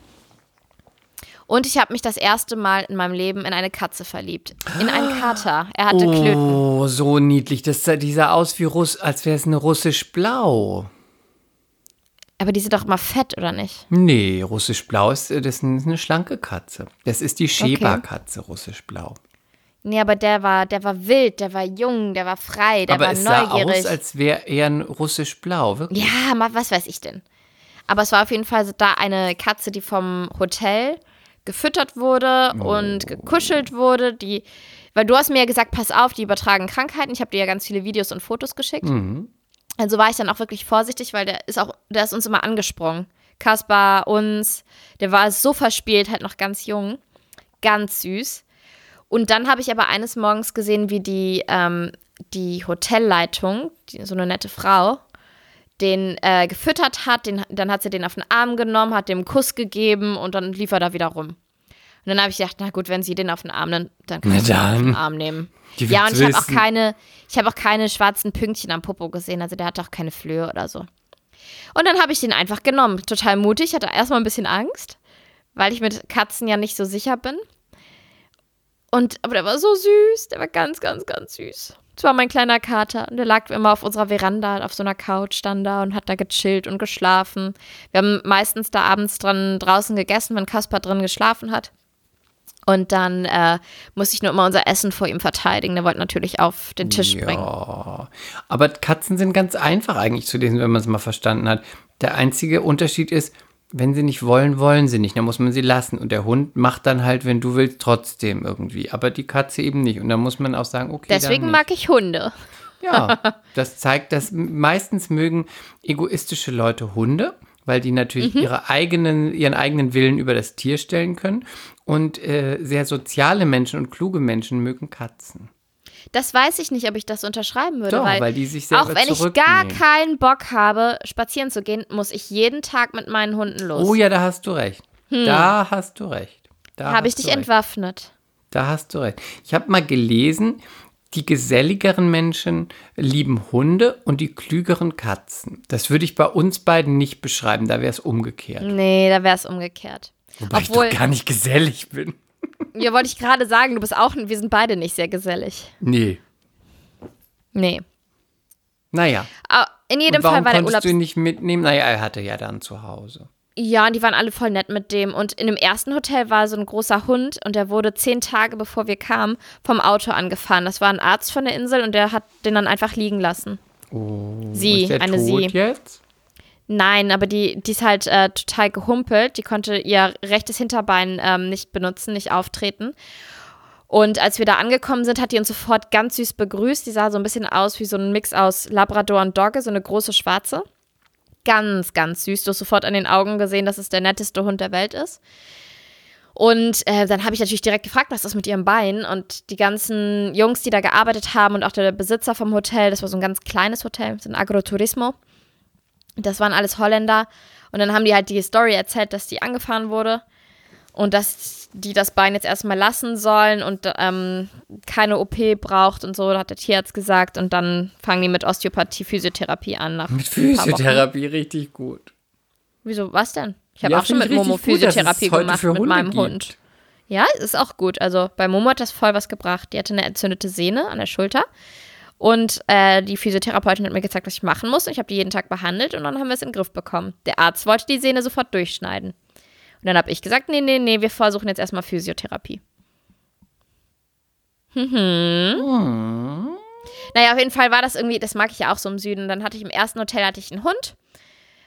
Und ich habe mich das erste Mal in meinem Leben in eine Katze verliebt. In einen Kater. Er hatte Klöten. Oh, so niedlich. Das, die sah aus wie Russ, als wäre es eine russisch-blau. Aber die sind doch immer fett, oder nicht? Nee, russisch-blau ist, äh, das ist eine schlanke Katze. Das ist die Sheba-Katze, russisch-blau. Nee, aber der war, der war wild, der war jung, der war frei, der Aber war es sah neugierig. aus, als wäre er ein russisch-blau, wirklich. Ja, mal, was weiß ich denn. Aber es war auf jeden Fall da eine Katze, die vom Hotel gefüttert wurde Oh. und gekuschelt wurde. Die, weil du hast mir ja gesagt, pass auf, die übertragen Krankheiten. Ich habe dir ja ganz viele Videos und Fotos geschickt. Mhm. Also war ich dann auch wirklich vorsichtig, weil der ist auch, der ist uns immer angesprungen. Kaspar, uns, der war so verspielt, halt noch ganz jung. Ganz süß. Und dann habe ich aber eines Morgens gesehen, wie die, ähm, die Hotelleitung, die, so eine nette Frau, den äh, gefüttert hat, den, dann hat sie den auf den Arm genommen, hat dem Kuss gegeben und dann lief er da wieder rum. Und dann habe ich gedacht, na gut, wenn sie den auf den Arm, dann, dann kann Na ich den auf den Arm nehmen. Ja, und ich habe auch keine, ich habe auch keine schwarzen Pünktchen am Popo gesehen, also der hatte auch keine Flöhe oder so. Und dann habe ich den einfach genommen, total mutig, hatte erstmal ein bisschen Angst, weil ich mit Katzen ja nicht so sicher bin. Und, aber der war so süß, der war ganz, ganz, ganz süß. Das war mein kleiner Kater und der lag immer auf unserer Veranda, auf so einer Couch, stand da und hat da gechillt und geschlafen. Wir haben meistens da abends dran draußen gegessen, wenn Kaspar drin geschlafen hat. Und dann äh, musste ich nur immer unser Essen vor ihm verteidigen. Der wollte natürlich auf den Tisch springen. Ja, aber Katzen sind ganz einfach eigentlich zu lesen, wenn man es mal verstanden hat. Der einzige Unterschied ist, wenn sie nicht wollen, wollen sie nicht. Dann muss man sie lassen. Und der Hund macht dann halt, wenn du willst, trotzdem irgendwie. Aber die Katze eben nicht. Und dann muss man auch sagen, okay. Deswegen mag ich Hunde. Ja, das zeigt, dass meistens mögen egoistische Leute Hunde, weil die natürlich Mhm. ihre eigenen, ihren eigenen Willen über das Tier stellen können. Und äh, sehr soziale Menschen und kluge Menschen mögen Katzen. Das weiß ich nicht, ob ich das unterschreiben würde. Doch, weil, weil die sich selber Auch wenn ich gar keinen Bock habe, spazieren zu gehen, muss ich jeden Tag mit meinen Hunden los. Oh ja, da hast du recht. Da hast du recht. Da Hm. habe ich dich recht. entwaffnet. Da hast du recht. Ich habe mal gelesen, die geselligeren Menschen lieben Hunde und die klügeren Katzen. Das würde ich bei uns beiden nicht beschreiben, da wäre es umgekehrt. Nee, da wäre es umgekehrt. Wobei Obwohl, ich doch gar nicht gesellig bin. ja, wollte ich gerade sagen, du bist auch, wir sind beide nicht sehr gesellig. Nee. Nee. Naja. Aber in jedem Fall war der Urlaub. du ihn nicht mitnehmen? Naja, er hatte ja dann zu Hause. Ja, und die waren alle voll nett mit dem. Und in dem ersten Hotel war so ein großer Hund und der wurde zehn Tage bevor wir kamen vom Auto angefahren. Das war ein Arzt von der Insel und der hat den dann einfach liegen lassen. sie, Ist der eine tot sie. jetzt? Nein, aber die, die ist halt äh, total gehumpelt. Die konnte ihr rechtes Hinterbein ähm, nicht benutzen, nicht auftreten. Und als wir da angekommen sind, hat die uns sofort ganz süß begrüßt. Die sah so ein bisschen aus wie so ein Mix aus Labrador und Dogge, so eine große schwarze. Ganz, ganz süß. Du hast sofort an den Augen gesehen, dass es der netteste Hund der Welt ist. Und äh, dann habe ich natürlich direkt gefragt, was ist mit ihrem Bein? Und die ganzen Jungs, die da gearbeitet haben und auch der Besitzer vom Hotel, das war so ein ganz kleines Hotel, so ein Agroturismo, das waren alles Holländer. Und dann haben die halt die Story erzählt, dass die angefahren wurde und dass die das Bein jetzt erstmal lassen sollen und ähm, keine OP braucht und so, hat der Tierarzt gesagt. Und dann fangen die mit Osteopathie, Physiotherapie an. Nach Mit. Physiotherapie richtig gut. Wieso, was denn? Ich habe Ja, auch schon mit Momo gut, Physiotherapie gemacht mit meinem gibt. Hund. Ja, ist auch gut. Also bei Momo hat das voll was gebracht. Die hatte eine entzündete Sehne an der Schulter. Und äh, die Physiotherapeutin hat mir gezeigt, was ich machen muss. Und ich habe die jeden Tag behandelt und dann haben wir es in den Griff bekommen. Der Arzt wollte die Sehne sofort durchschneiden. Und dann habe ich gesagt, nee, nee, nee, wir versuchen jetzt erstmal Physiotherapie. Mhm. Naja, auf jeden Fall war das irgendwie, das mag ich ja auch so im Süden. Dann hatte ich im ersten Hotel hatte ich einen Hund,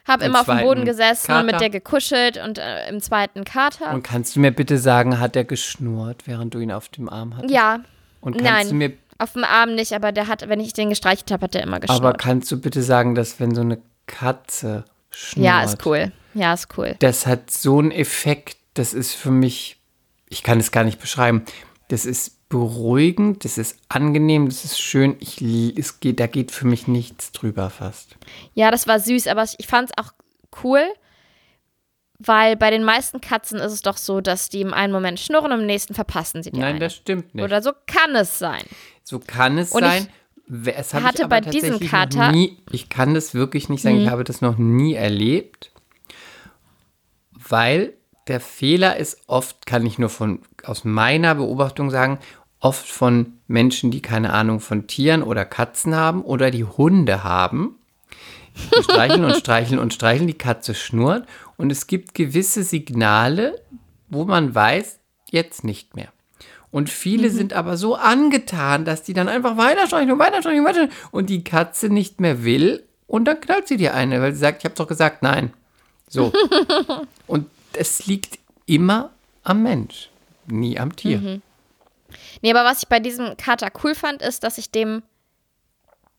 habe Im immer auf dem Boden gesessen und mit Kater? der gekuschelt und äh, im zweiten Kater. Und kannst du mir bitte sagen, hat er geschnurrt, während du ihn auf dem Arm hattest? ja, Und kannst nein. du mir auf dem Arm nicht, aber der hat, wenn ich den gestreichelt habe, hat der immer Aber geschnurrt. kannst du bitte sagen, dass wenn so eine Katze schnurrt, Ja, ist cool. Ja, ist cool. Das hat so einen Effekt, das ist für mich, ich kann es gar nicht beschreiben. Das ist beruhigend, das ist angenehm, das ist schön. Ich, es geht, da geht für mich nichts drüber fast. Ja, das war süß, aber ich fand es auch cool, weil bei den meisten Katzen ist es doch so, dass die im einen Moment schnurren und im nächsten verpassen sie die Nein, eine. das stimmt nicht. Oder so kann es sein. So kann es Und sein. Es habe hatte ich aber bei diesem Kater- Mhm. nie, ich kann das wirklich nicht sagen, ich habe das noch nie erlebt, weil der Fehler ist oft, kann ich nur von aus meiner Beobachtung sagen, oft von Menschen, die keine Ahnung von Tieren oder Katzen haben oder die Hunde haben. Die streicheln und streicheln und streicheln, die Katze schnurrt und es gibt gewisse Signale, wo man weiß, jetzt nicht mehr. Und viele Mhm. sind aber so angetan, dass die dann einfach weiter streicheln und weiter streicheln und weiter und die Katze nicht mehr will und dann knallt sie dir eine, weil sie sagt, ich habe doch gesagt, nein. So. und es liegt immer am Mensch, nie am Tier. Mhm. Nee, aber was ich bei diesem Kater cool fand, ist, dass ich dem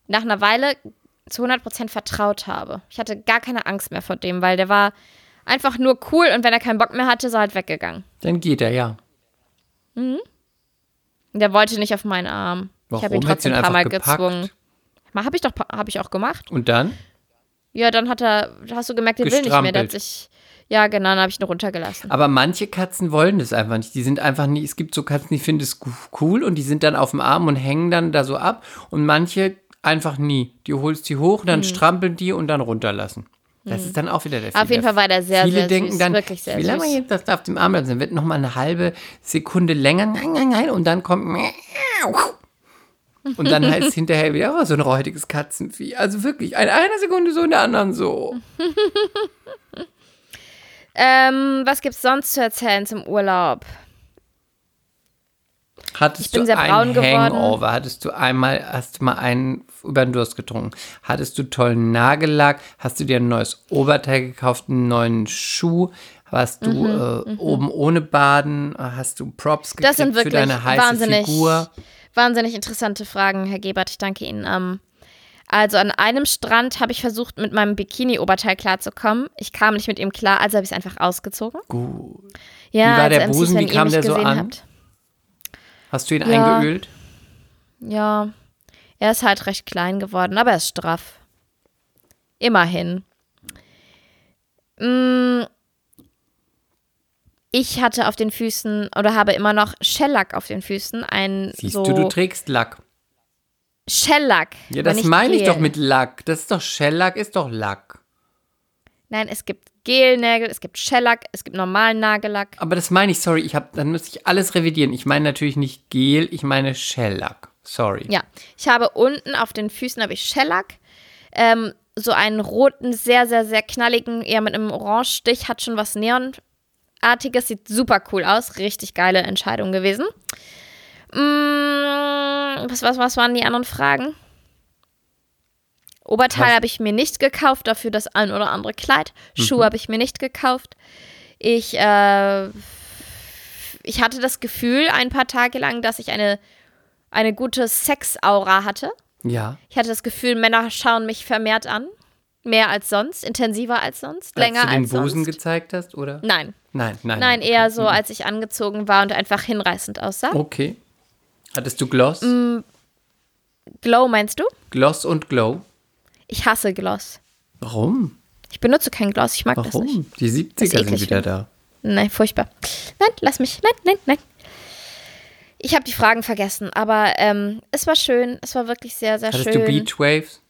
nach einer Weile zu 100% vertraut habe. Ich hatte gar keine Angst mehr vor dem, weil der war einfach nur cool und wenn er keinen Bock mehr hatte, ist er halt weggegangen. Dann geht er ja. Der wollte nicht auf meinen Arm. ich habe ihn Warum? Trotzdem ein paar Mal gepackt? gezwungen. Mal habe ich doch habe ich auch gemacht. Und dann? Ja, dann hat er, hast du gemerkt, der will nicht mehr. Der hat sich, ja genau, dann habe ich ihn runtergelassen. Aber manche Katzen wollen das einfach nicht. Die sind einfach nie, es gibt so Katzen, die finden es cool und die sind dann auf dem Arm und hängen dann da so ab. Und manche einfach nie. Die holst die hoch, dann strampeln die und dann runterlassen. Das ist dann auch wieder der Fehler. Auf jeden Fall war der sehr, Viele sehr denken süß. dann, Wirklich sehr wie lange süß. jetzt das auf dem Arm bleibt, dann wird noch mal eine halbe Sekunde länger nein, nein, nein, und dann kommt und dann heißt hinterher wieder oh, so ein räudiges Katzenvieh. Also wirklich, in einer Sekunde so, in der anderen so. Ähm, was gibt's sonst zu erzählen zum Urlaub? Hattest Ich bin du sehr braun geworden. Hangover? Hattest du einmal, hast du mal einen über den Durst getrunken? Hattest du tollen Nagellack? Hast du dir ein neues Oberteil gekauft, einen neuen Schuh? Warst du Mhm, äh, oben ohne Baden? Hast du Props gekriegt Das sind für wirklich deine heiße wahnsinnig, Figur? wahnsinnig interessante Fragen, Herr Gebert. Ich danke Ihnen. Ähm, also an einem Strand habe ich versucht, mit meinem Bikini-Oberteil klarzukommen. Ich kam nicht mit ihm klar, also habe ich es einfach ausgezogen. Gut. Ja, Wie war der Busen? Wie ihr kam der so an? Habt. Hast du ihn Ja. eingeölt? Ja, er ist halt recht klein geworden, aber er ist straff. Immerhin. Mm, Ich hatte auf den Füßen oder habe immer noch Shellack auf den Füßen. Ein Siehst so du, du trägst Lack. Shellack. Ja, das meine ich doch mit Lack. Das ist doch Shellack, ist doch Lack. Nein, es gibt Gelnägel, es gibt Shellack, es gibt normalen Nagellack. Aber das meine ich, sorry, ich hab, dann müsste ich alles revidieren. Ich meine natürlich nicht Gel, ich meine Shellack. Sorry. Ja, ich habe unten auf den Füßen habe ich Shellack. Ähm, so einen roten, sehr, sehr, sehr knalligen, eher mit einem Orange-Stich, hat schon was Neonartiges, sieht super cool aus. Richtig geile Entscheidung gewesen. Mm, was, was, was waren die anderen Fragen? Oberteil habe ich mir nicht gekauft, dafür das ein oder andere Kleid. Schuhe Mhm. habe ich mir nicht gekauft. Ich, äh, ich hatte das Gefühl ein paar Tage lang, dass ich eine, eine gute Sexaura hatte. Ja. Ich hatte das Gefühl, Männer schauen mich vermehrt an. Mehr als sonst, intensiver als sonst, länger als du den als Busen sonst. gezeigt hast, oder? Nein, Nein, nein. nein, eher so, als ich angezogen war und einfach hinreißend aussah. Okay. Hattest du Gloss? Mm. Glow meinst du? Gloss und Glow? Ich hasse Gloss. Warum? Ich benutze kein Gloss, ich mag das nicht. Warum? Die 70er Das ist sind wieder da. Nein, furchtbar. Nein, lass mich. Nein, nein, nein. Ich habe die Fragen vergessen, aber ähm, es war schön. Es war wirklich sehr, sehr Hattest schön. du Beachwaves?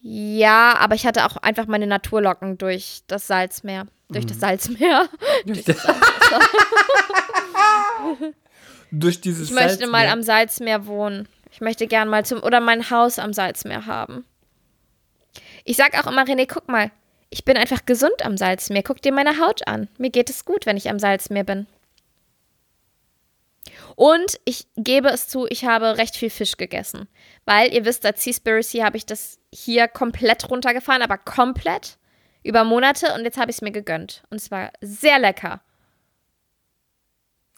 Ja, aber ich hatte auch einfach meine Naturlocken durch das Salzmeer. Durch Mhm. das Salzmeer. Durch dieses Ich möchte mal Salzmeer? am Salzmeer wohnen. Ich möchte gern mal zum oder mein Haus am Salzmeer haben. Ich sag auch immer, René, guck mal, ich bin einfach gesund am Salzmeer. Guck dir meine Haut an. Mir geht es gut, wenn ich am Salzmeer bin. Und ich gebe es zu, ich habe recht viel Fisch gegessen. Weil ihr wisst, als Seaspiracy habe ich das hier komplett runtergefahren, aber komplett über Monate und jetzt habe ich es mir gegönnt. Und es war sehr lecker.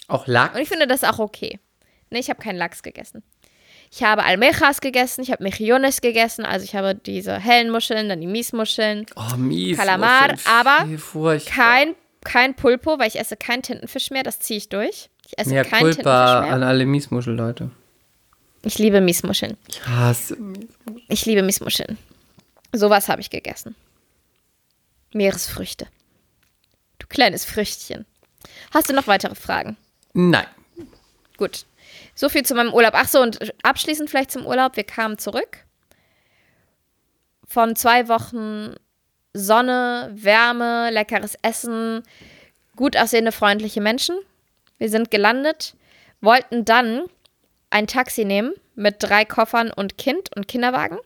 Auch Lachs? Und ich finde das auch okay. Nee, ich habe keinen Lachs gegessen. Ich habe Almejas gegessen, ich habe Mejillones gegessen, also ich habe diese hellen Muscheln, dann die Miesmuscheln, Oh, mies. Kalamar, Muscheln, aber kein, kein Pulpo, weil ich esse keinen Tintenfisch mehr, das ziehe ich durch. Ich esse Ja, keinen Tintenfisch Culpa mehr. an alle Miesmuschel-Leute. Ich liebe Miesmuscheln. Ich hasse Ich liebe Miesmuscheln. Sowas habe ich gegessen. Meeresfrüchte. Du kleines Früchtchen. Hast du noch weitere Fragen? Nein. Gut. So viel zu meinem Urlaub. Ach so, und abschließend vielleicht zum Urlaub. Wir kamen zurück. Von zwei Wochen Sonne, Wärme, leckeres Essen, gut aussehende, freundliche Menschen. Wir sind gelandet, wollten dann ein Taxi nehmen mit drei Koffern und Kind und Kinderwagen.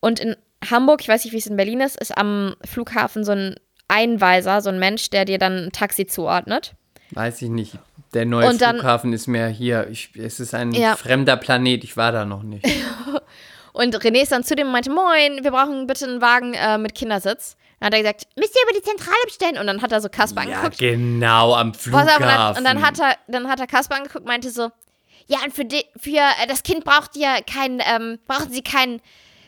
Und in Hamburg, ich weiß nicht, wie es in Berlin ist, ist am Flughafen so ein Einweiser, so ein Mensch, der dir dann ein Taxi zuordnet. Weiß ich nicht. Der neue Und dann- Flughafen ist mehr hier. Ich, es ist ein Ja. fremder Planet. Ich war da noch nicht. Und René ist dann zu dem und meinte, moin, wir brauchen bitte einen Wagen äh, mit Kindersitz. Dann hat er gesagt, müsst ihr über die Zentrale bestellen? Und dann hat er so Kasper ja, angeguckt. genau, am Flughafen. auf, und, dann, und dann hat er, dann hat er Kasper angeguckt, meinte so, ja, und für, die, für äh, das Kind braucht ihr kein, ähm, brauchen sie keinen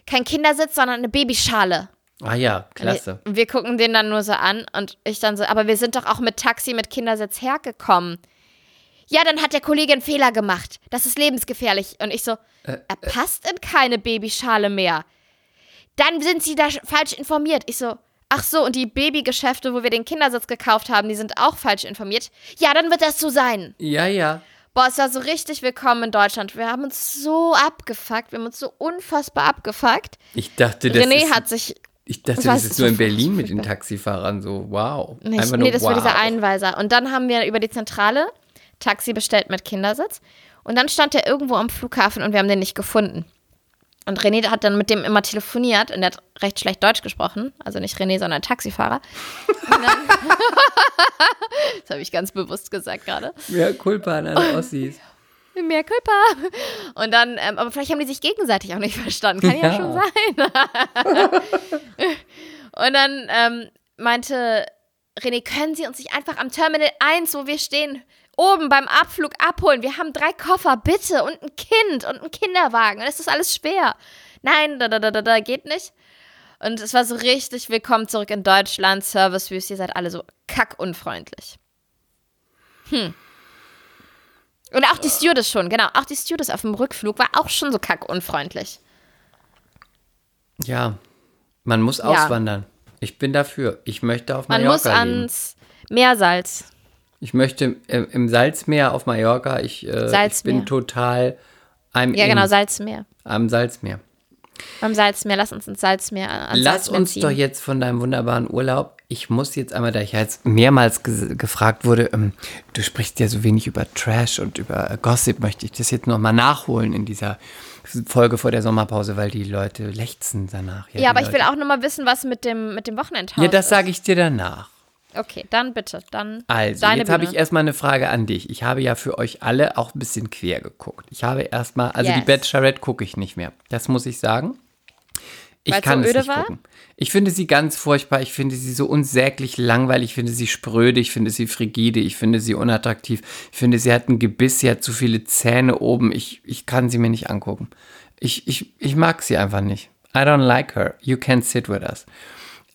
kein Kindersitz, sondern eine Babyschale. ah ja, klasse. Und wir gucken den dann nur so an und ich dann so, aber wir sind doch auch mit Taxi mit Kindersitz hergekommen. Ja, dann hat der Kollege einen Fehler gemacht. Das ist lebensgefährlich. Und ich so, Äh, er passt in keine Babyschale mehr. Dann sind sie da sch- falsch informiert. Ich so, ach so, und die Babygeschäfte, wo wir den Kindersitz gekauft haben, die sind auch falsch informiert. Ja, dann wird das so sein. Ja, ja. Boah, es war so richtig willkommen in Deutschland. Wir haben uns so abgefuckt. Wir haben uns so unfassbar abgefuckt. Ich dachte, das René ist, hat sich ich dachte, das war ist nur in Berlin mit den. Taxifahrern so, wow. Nee, Einfach nur nee das war wow. dieser Einweiser. Und dann haben wir über die Zentrale Taxi bestellt mit Kindersitz. Und dann stand er irgendwo am Flughafen und wir haben den nicht gefunden. Und René hat dann mit dem immer telefoniert und der hat recht schlecht Deutsch gesprochen. Also nicht René, sondern Taxifahrer. Das habe ich ganz bewusst gesagt gerade. Ja, Culpa an alle Ossis. Mehr Culpa. Und dann, ähm, aber vielleicht haben die sich gegenseitig auch nicht verstanden. Kann ja, Ja. schon sein. und dann ähm, meinte René, können Sie uns nicht einfach am Terminal 1, wo wir stehen, oben beim Abflug abholen? Wir haben drei Koffer, bitte, und ein Kind und einen Kinderwagen. Und es ist alles schwer. Nein, da, da, da, da, da, geht nicht. Und es war so richtig, willkommen zurück in Deutschland, Service-Wüst, ihr seid alle so kackunfreundlich. Hm. Und auch die Stewardess schon, genau. Auch die Stewardess auf dem Rückflug war auch schon so kackunfreundlich. Ja, man muss auswandern. Ich bin dafür. Ich möchte auf Man Mallorca muss leben. ans Meersalz. Ich möchte äh, im Salzmeer auf Mallorca. Ich, äh, ich bin total I'm Ja, in, genau, Salzmeer. am Salzmeer. Beim Salzmeer, lass uns ins Salzmeer. Lass Salzmeer uns ziehen. doch jetzt von deinem wunderbaren Urlaub. Ich muss jetzt einmal, da ich ja jetzt mehrmals ge gefragt wurde, ähm, du sprichst ja so wenig über Trash und über Gossip, möchte ich das jetzt nochmal nachholen in dieser Folge vor der Sommerpause, weil die Leute lechzen danach. Ja, die aber ich will Leute. auch noch mal wissen, was mit dem, mit dem Wochenendhaus Ja, das ist. sage ich dir danach. Okay, dann bitte. Dann Also, jetzt habe ich erstmal eine Frage an dich. Ich habe ja für euch alle auch ein bisschen quer geguckt. Ich habe erstmal, also die Yes. Bachelorette gucke ich nicht mehr. Das muss ich sagen. Ich Weil's kann so es nicht war? gucken. Ich finde sie ganz furchtbar. Ich finde sie so unsäglich langweilig. Ich finde sie spröde. Ich finde sie frigide. Ich finde sie unattraktiv. Ich finde, sie hat ein Gebiss. Sie hat zu viele Zähne oben. Ich, ich kann sie mir nicht angucken. Ich, ich, ich mag sie einfach nicht. I don't like her. You can't sit with us.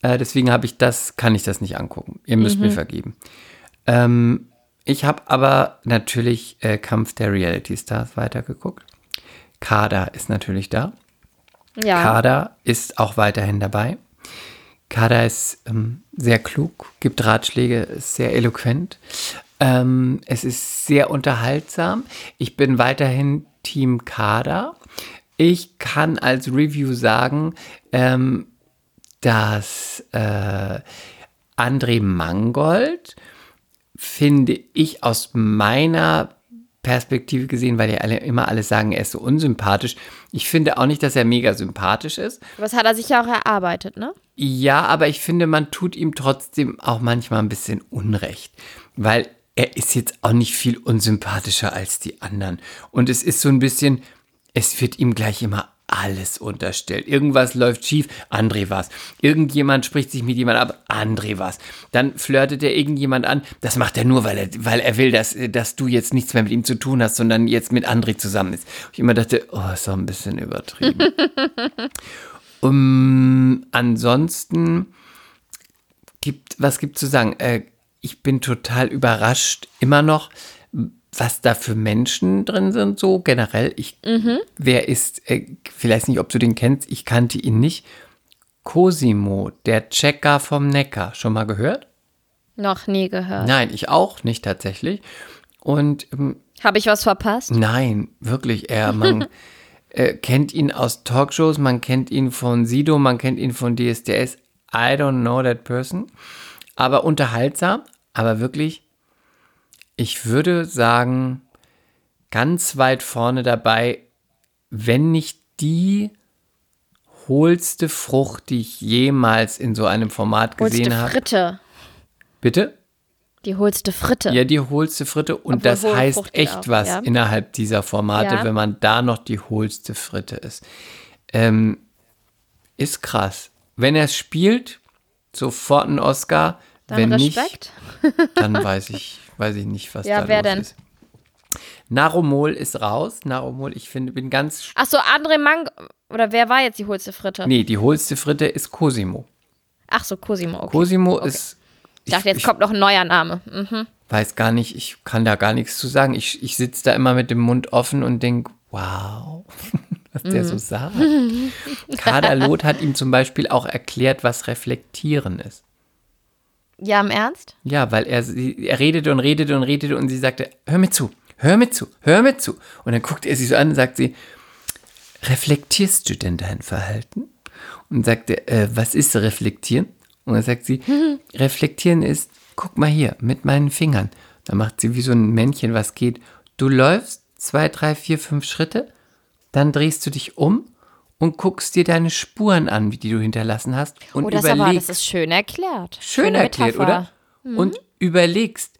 Äh, deswegen habe ich das, kann ich das nicht angucken. Ihr müsst mir vergeben. Ähm, ich habe aber natürlich äh, Kampf der Reality Stars weitergeguckt. Kader ist natürlich da. ja. Kader ist auch weiterhin dabei. Kader ist ähm, sehr klug, gibt Ratschläge, ist sehr eloquent. Ähm, es ist sehr unterhaltsam. Ich bin weiterhin Team Kader. Ich kann als Review sagen, ähm, dass äh, André Mangold finde ich aus meiner Perspektive gesehen, weil ja alle immer alle sagen, er ist so unsympathisch. Ich finde auch nicht, dass er mega sympathisch ist. Was hat er sich ja auch erarbeitet, ne? Ja, aber ich finde, man tut ihm trotzdem auch manchmal ein bisschen Unrecht, weil er ist jetzt auch nicht viel unsympathischer als die anderen. Und es ist so ein bisschen, es wird ihm gleich immer alles unterstellt. Irgendwas läuft schief, André war's. Irgendjemand spricht sich mit jemand ab, André war's. Dann flirtet er irgendjemand an, das macht er nur, weil er, weil er will, dass, dass du jetzt nichts mehr mit ihm zu tun hast, sondern jetzt mit André zusammen ist. Ich immer dachte, oh, ist doch ein bisschen übertrieben. um, ansonsten gibt, was gibt zu sagen? Äh, ich bin total überrascht, immer noch, was da für Menschen drin sind, so generell. Ich, mhm. Wer ist, äh, vielleicht nicht, ob du den kennst, ich kannte ihn nicht. Cosimo, der Checker vom Neckar. Schon mal gehört? Noch nie gehört. Nein, ich auch nicht tatsächlich. Und ähm, habe ich was verpasst? Nein, wirklich. Er, man äh, kennt ihn aus Talkshows, man kennt ihn von Sido, man kennt ihn von DSDS. I don't know that person. Aber unterhaltsam, aber wirklich ich würde sagen, ganz weit vorne dabei, wenn nicht die hohlste Frucht, die ich jemals in so einem Format gesehen habe. Fritte. Bitte? Die hohlste Fritte. Ja, die hohlste Fritte. Und Obwohl das heißt Frucht echt auch, was ja. innerhalb dieser Formate, ja. wenn man da noch die hohlste Fritte ist. Ähm, ist krass. Wenn er es spielt, sofort ein Oscar. Dann wenn Respekt. nicht, dann weiß ich, weiß ich nicht, was ja, da wer los denn? ist. Naromol ist raus. Naromol, ich finde, bin ganz. Ach so, André Mang. Oder wer war jetzt die hohlste Fritte? Nee, die hohlste Fritte ist Cosimo. Ach so, Cosimo. Okay. Cosimo okay. ist. Ich dachte, jetzt ich, kommt noch ein neuer Name. Mhm. Weiß gar nicht, ich kann da gar nichts zu sagen. Ich, ich sitze da immer mit dem Mund offen und denke, wow, was der mhm. so sagt. Kader Loth hat ihm zum Beispiel auch erklärt, was Reflektieren ist. Ja, im Ernst? Ja, weil er, er redete und redete und redete und sie sagte, hör mir zu, hör mir zu, hör mir zu. Und dann guckt er sie so an und sagt sie, reflektierst du denn dein Verhalten? Und sagte, äh, was ist reflektieren? Und dann sagt sie, reflektieren ist, guck mal hier, mit meinen Fingern. Dann macht sie wie so ein Männchen, was geht. Du läufst zwei, drei, vier, fünf Schritte, dann drehst du dich um und guckst dir deine Spuren an, die du hinterlassen hast. Und oh, das überlegst, aber, das ist schön erklärt. Schön Schöne erklärt, Metapher. oder? Mhm. Und überlegst,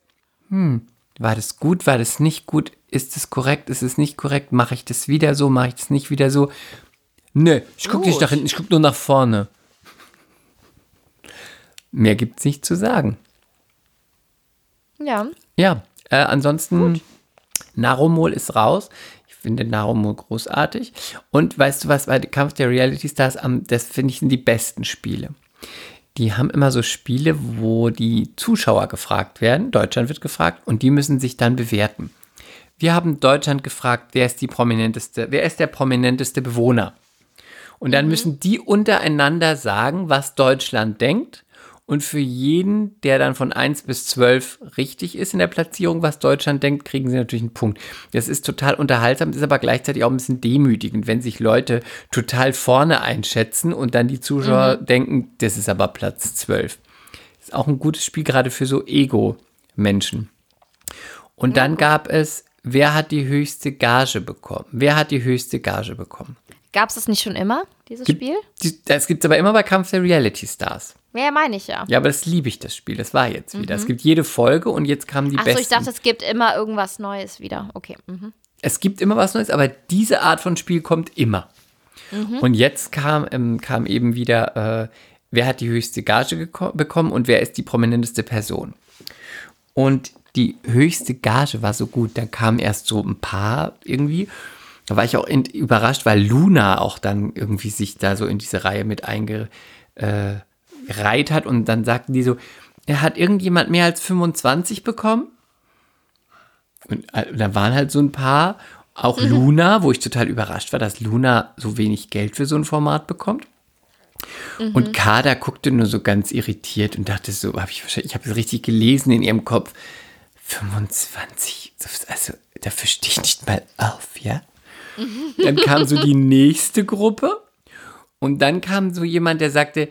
hm, war das gut, war das nicht gut, ist es korrekt, ist es nicht korrekt, mache ich das wieder so, mache ich das nicht wieder so? Nö, ich gucke nicht nach hinten, ich gucke nur nach vorne. Mehr gibt es nicht zu sagen. Ja. Ja, äh, ansonsten, Gut. Naromol ist raus finde Narumo großartig. Und weißt du was, bei Kampf der Reality Stars, das finde ich sind die besten Spiele. Die haben immer so Spiele, wo die Zuschauer gefragt werden, Deutschland wird gefragt, und die müssen sich dann bewerten. Wir haben Deutschland gefragt, wer ist die prominenteste, wer ist der prominenteste Bewohner? Und dann mhm. müssen die untereinander sagen, was Deutschland denkt und für jeden, der dann von 1 bis 12 richtig ist in der Platzierung, was Deutschland denkt, kriegen sie natürlich einen Punkt. Das ist total unterhaltsam, ist aber gleichzeitig auch ein bisschen demütigend, wenn sich Leute total vorne einschätzen und dann die Zuschauer mhm. denken, das ist aber Platz 12. Ist auch ein gutes Spiel, gerade für so Ego-Menschen. Und dann gab es, wer hat die höchste Gage bekommen? Wer hat die höchste Gage bekommen? Gab es das nicht schon immer, dieses Gibt, Spiel? das gibt es aber immer bei Kampf der Reality Stars. Ja, meine ich ja. Ja, aber das liebe ich, das Spiel. Das war jetzt wieder. Mhm. Es gibt jede Folge und jetzt kamen die Ach besten. Achso, ich dachte, es gibt immer irgendwas Neues wieder. Okay. Mhm. Es gibt immer was Neues, aber diese Art von Spiel kommt immer. Mhm. Und jetzt kam, ähm, kam eben wieder, äh, wer hat die höchste Gage bekommen und wer ist die prominenteste Person. Und die höchste Gage war so gut. Da kamen erst so ein paar irgendwie. Da war ich auch überrascht, weil Luna auch dann irgendwie sich da so in diese Reihe mit einge, äh, hat und dann sagten die so, er hat irgendjemand mehr als 25 bekommen? Und äh, da waren halt so ein paar, auch mhm. Luna, wo ich total überrascht war, dass Luna so wenig Geld für so ein Format bekommt. Mhm. Und Kada guckte nur so ganz irritiert und dachte so, habe ich wahrscheinlich, ich habe es richtig gelesen in ihrem Kopf. 25, also dafür stehe ich nicht mal auf, ja? Dann kam so die nächste Gruppe und dann kam so jemand, der sagte,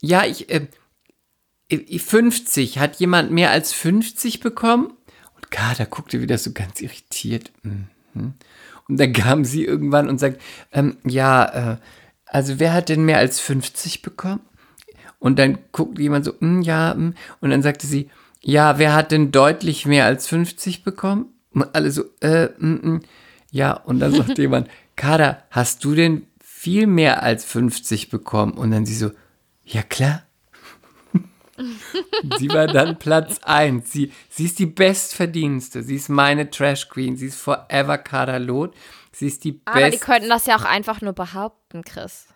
ja, ich, äh, 50, hat jemand mehr als 50 bekommen? Und Kader guckte wieder so ganz irritiert. Mhm. Und dann kam sie irgendwann und sagt, ähm, ja, äh, also wer hat denn mehr als 50 bekommen? Und dann guckte jemand so, mm, ja, mm. und dann sagte sie, ja, wer hat denn deutlich mehr als 50 bekommen? Und alle so, äh, mm, mm. Ja, und dann sagte jemand, Kader, hast du denn viel mehr als 50 bekommen. Und dann sie so, ja klar. sie war dann Platz 1. Sie, sie ist die Bestverdienste. Sie ist meine Trash Queen. Sie ist forever Kadalot. Sie ist die Aber die Best. könnten das ja auch einfach nur behaupten, Chris.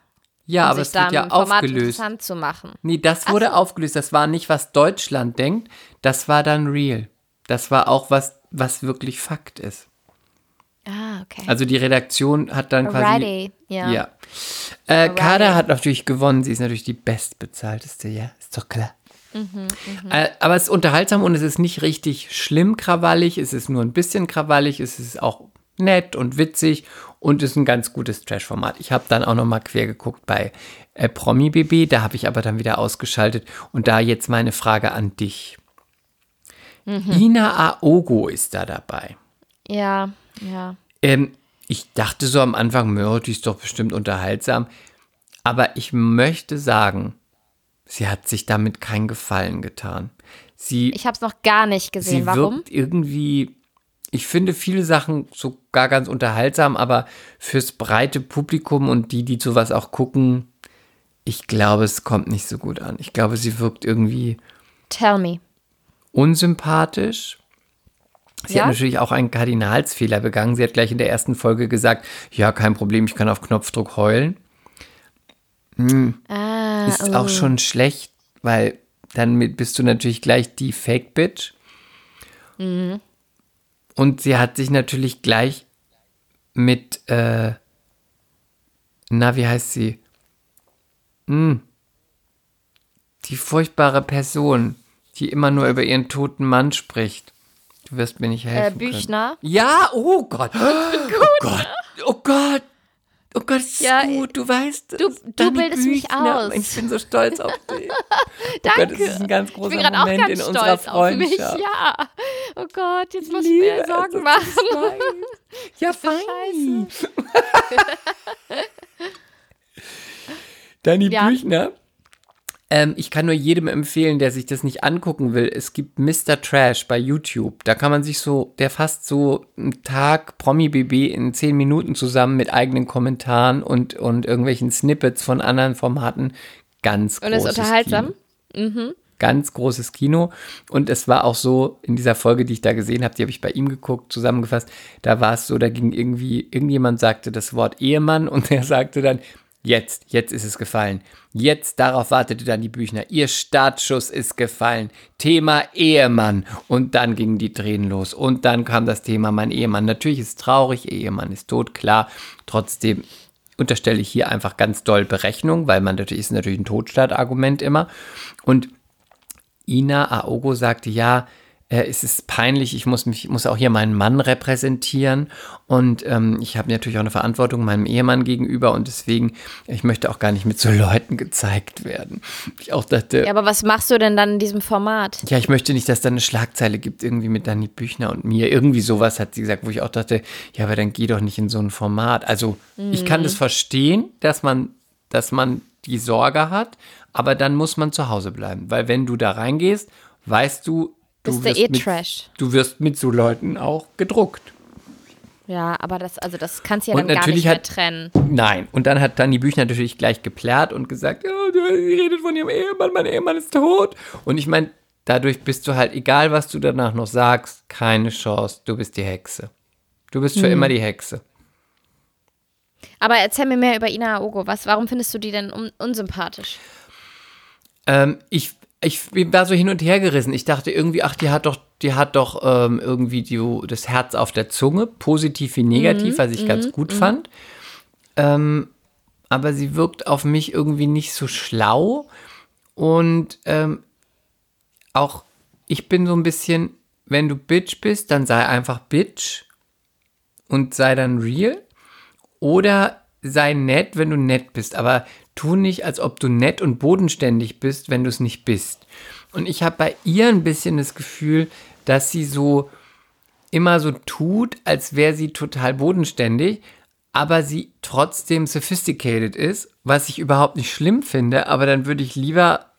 Ja, um aber es wird ja Format aufgelöst. zu machen. Nee, das wurde aufgelöst. Das war nicht, was Deutschland denkt. Das war dann real. Das war auch was, was wirklich Fakt ist. Ah, okay. Also die Redaktion hat dann quasi. Alrighty, ja. Äh, Kader hat natürlich gewonnen. Sie ist natürlich die bestbezahlteste, ja, ist doch klar. Mhm, Äh, aber es ist unterhaltsam und es ist nicht richtig schlimm krawallig. Es ist nur ein bisschen krawallig. Es ist auch nett und witzig und ist ein ganz gutes Trash-Format. Ich habe dann auch noch mal quer geguckt bei äh, Promi BB. Da habe ich aber dann wieder ausgeschaltet. Und da jetzt meine Frage an dich. Mhm. Ina Aogo ist da dabei. Ja, ja. Ähm, ich dachte so am Anfang, Mör, die ist doch bestimmt unterhaltsam. Aber ich möchte sagen, sie hat sich damit keinen Gefallen getan. Sie, Ich habe es noch gar nicht sie gesehen. Warum? wirkt irgendwie, ich finde viele Sachen sogar ganz unterhaltsam, aber fürs breite Publikum und die, die sowas auch gucken, ich glaube, es kommt nicht so gut an. Ich glaube, sie wirkt irgendwie Tell me. unsympathisch. Sie Ja? hat natürlich auch einen Kardinalsfehler begangen. Sie hat gleich in der ersten Folge gesagt, ja, kein Problem, ich kann auf Knopfdruck heulen. Ah, Ist oh. auch schon schlecht, weil dann mit- bist du natürlich gleich die Fake-Bitch. Mhm. Und sie hat sich natürlich gleich mit, äh, na, wie heißt sie? Hm. Die furchtbare Person, die immer nur über ihren toten Mann spricht. Du wirst mir nicht äh, helfen. können. Büchner. Ja, oh Gott. Oh Gott. Oh Gott. Oh Gott, ist Ja, gut, du weißt. du- es. du bildest mich Büchner. aus. Ich bin so stolz auf dich. Oh Danke. Gott, das ist ein ganz Ich großer bin gerade auch Moment ganz in unserer stolz auf mich. Freundschaft. Ja. Oh Gott, jetzt muss ich mir es, Sorgen dass machen. es. Ja, fein. Dani Ja. Büchner. Ähm, ich kann nur jedem empfehlen, der sich das nicht angucken will. Es gibt Mr. Trash bei YouTube. Da kann man sich so, der fasst so einen Tag Promi BB in zehn Minuten zusammen mit eigenen Kommentaren und, und irgendwelchen Snippets von anderen Formaten. Ganz Und ist unterhaltsam? Kino. Ganz großes Kino. Und es war auch so, in dieser Folge, die ich da gesehen habe, die habe ich bei ihm geguckt, zusammengefasst, da war es so, da ging irgendwie, irgendjemand sagte das Wort Ehemann und er sagte dann, jetzt, jetzt ist es gefallen. Jetzt, darauf wartete dann die Büchner. Ihr Startschuss ist gefallen. Thema Ehemann. Und dann gingen die Tränen los. Und dann kam das Thema mein Ehemann. Natürlich ist es traurig, Ehemann ist tot, klar. Trotzdem unterstelle ich hier einfach ganz doll Berechnung, weil man natürlich ist natürlich ein Totstaatargument immer. Und Ina Aogo sagte, ja, äh, es ist peinlich, ich muss mich, muss auch hier meinen Mann repräsentieren und ähm, ich habe natürlich auch eine Verantwortung meinem Ehemann gegenüber und deswegen, ich möchte auch gar nicht mit so Leuten gezeigt werden. Ich auch dachte, Ja, aber was machst du denn dann in diesem Format? ja, ich möchte nicht, dass da eine Schlagzeile gibt, irgendwie mit Dani Büchner und mir. Irgendwie sowas hat sie gesagt, wo ich auch dachte, ja, aber dann geh doch nicht in so ein Format. Also, ich kann das verstehen, dass man, dass man die Sorge hat, aber dann muss man zu Hause bleiben. Weil wenn du da reingehst, weißt du, Bist du wirst, eh mit, Trash. du wirst mit so Leuten auch gedruckt. Ja, aber das, also das kannst du ja Und dann gar natürlich nicht mehr hat- trennen. Nein. Und dann hat Dani Büchner natürlich gleich geplärrt und gesagt, ja, du redet von ihrem Ehemann, mein Ehemann ist tot. Und ich meine, dadurch bist du halt, egal was du danach noch sagst, keine Chance, du bist die Hexe. Du bist für Hm. immer die Hexe. Aber erzähl mir mehr über Ina Aogo. Was, warum findest du die denn un unsympathisch? Ähm, ich, ich war so hin und her gerissen. Ich dachte irgendwie, ach, die hat doch, die hat doch ähm, irgendwie die, das Herz auf der Zunge, positiv wie negativ, was ich ganz gut fand. Ähm, aber sie wirkt auf mich irgendwie nicht so schlau. Und ähm, auch ich bin so ein bisschen, wenn du Bitch bist, dann sei einfach Bitch und sei dann real. Oder sei nett, wenn du nett bist, aber tu nicht, als ob du nett und bodenständig bist, wenn du es nicht bist. Und ich habe bei ihr ein bisschen das Gefühl, dass sie so immer so tut, als wäre sie total bodenständig, aber sie trotzdem sophisticated ist, was ich überhaupt nicht schlimm finde, aber dann würde ich lieber,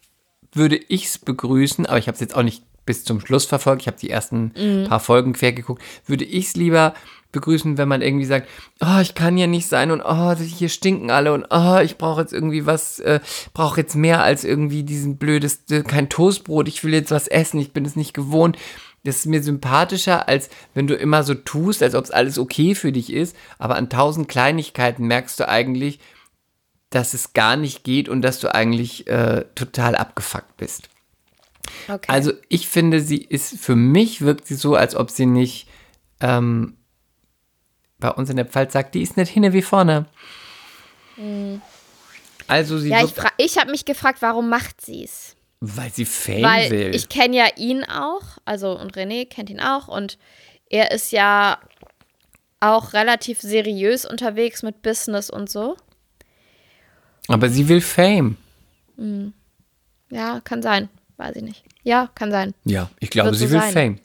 würde ich es begrüßen, aber ich habe es jetzt auch nicht bis zum Schluss verfolgt. Ich habe die ersten paar Folgen quer geguckt. Würde ich es lieber begrüßen, wenn man irgendwie sagt, oh, ich kann hier nicht sein und oh, hier stinken alle und oh, ich brauche jetzt irgendwie was, äh, brauche jetzt mehr als irgendwie diesen blödes, äh, kein Toastbrot, ich will jetzt was essen, ich bin es nicht gewohnt. Das ist mir sympathischer, als wenn du immer so tust, als ob es alles okay für dich ist, aber an tausend Kleinigkeiten merkst du eigentlich, dass es gar nicht geht und dass du eigentlich äh, total abgefuckt bist. Okay. Also ich finde, sie ist, für mich wirkt sie so, als ob sie nicht ähm, bei uns in der Pfalz sagt, die ist nicht hinne wie vorne. Also sie Mhm. ja, ich, ich habe mich gefragt, warum macht sie es? weil sie Fame Weil will. ich kenne ja ihn auch, also und René kennt ihn auch und er ist ja auch relativ seriös unterwegs mit Business und so. Aber sie will Fame. Ja, kann sein. Weiß ich nicht. Ja, kann sein. Ja, ich glaube, Wird sie so will sein. Fame.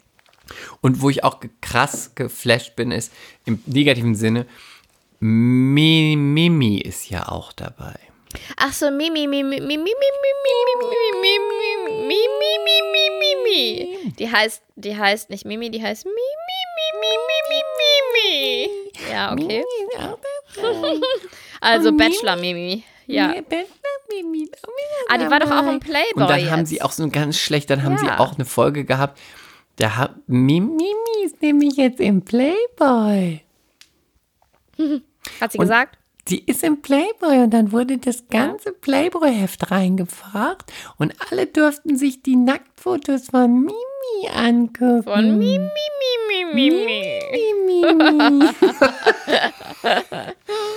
Und wo ich auch krass geflasht bin, ist im negativen Sinne, Mi- Mimi ist ja auch dabei. Ach so, Mimi, Mimi, Mimi, Mimi, Mimi, Mimi, Mimi, Mimi, Mimi, Mimi, Mimi. Die heißt, die heißt nicht Mimi, die heißt Mimi, Mimi, Mimi, Mimi. Ja, okay. Also Bachelor Mimi. Ja. Ah, die war doch auch im Playboy Und dann haben sie auch so ein ganz schlecht, dann haben sie auch eine Folge gehabt, da hat Mimi ist nämlich jetzt im Playboy. Hat sie Und- gesagt? Die ist im Playboy und dann wurde das ganze Playboy-Heft reingebracht und alle durften sich die Nacktfotos von Mimi angucken. Von Mimi, Mimi, Mimi. Mimi.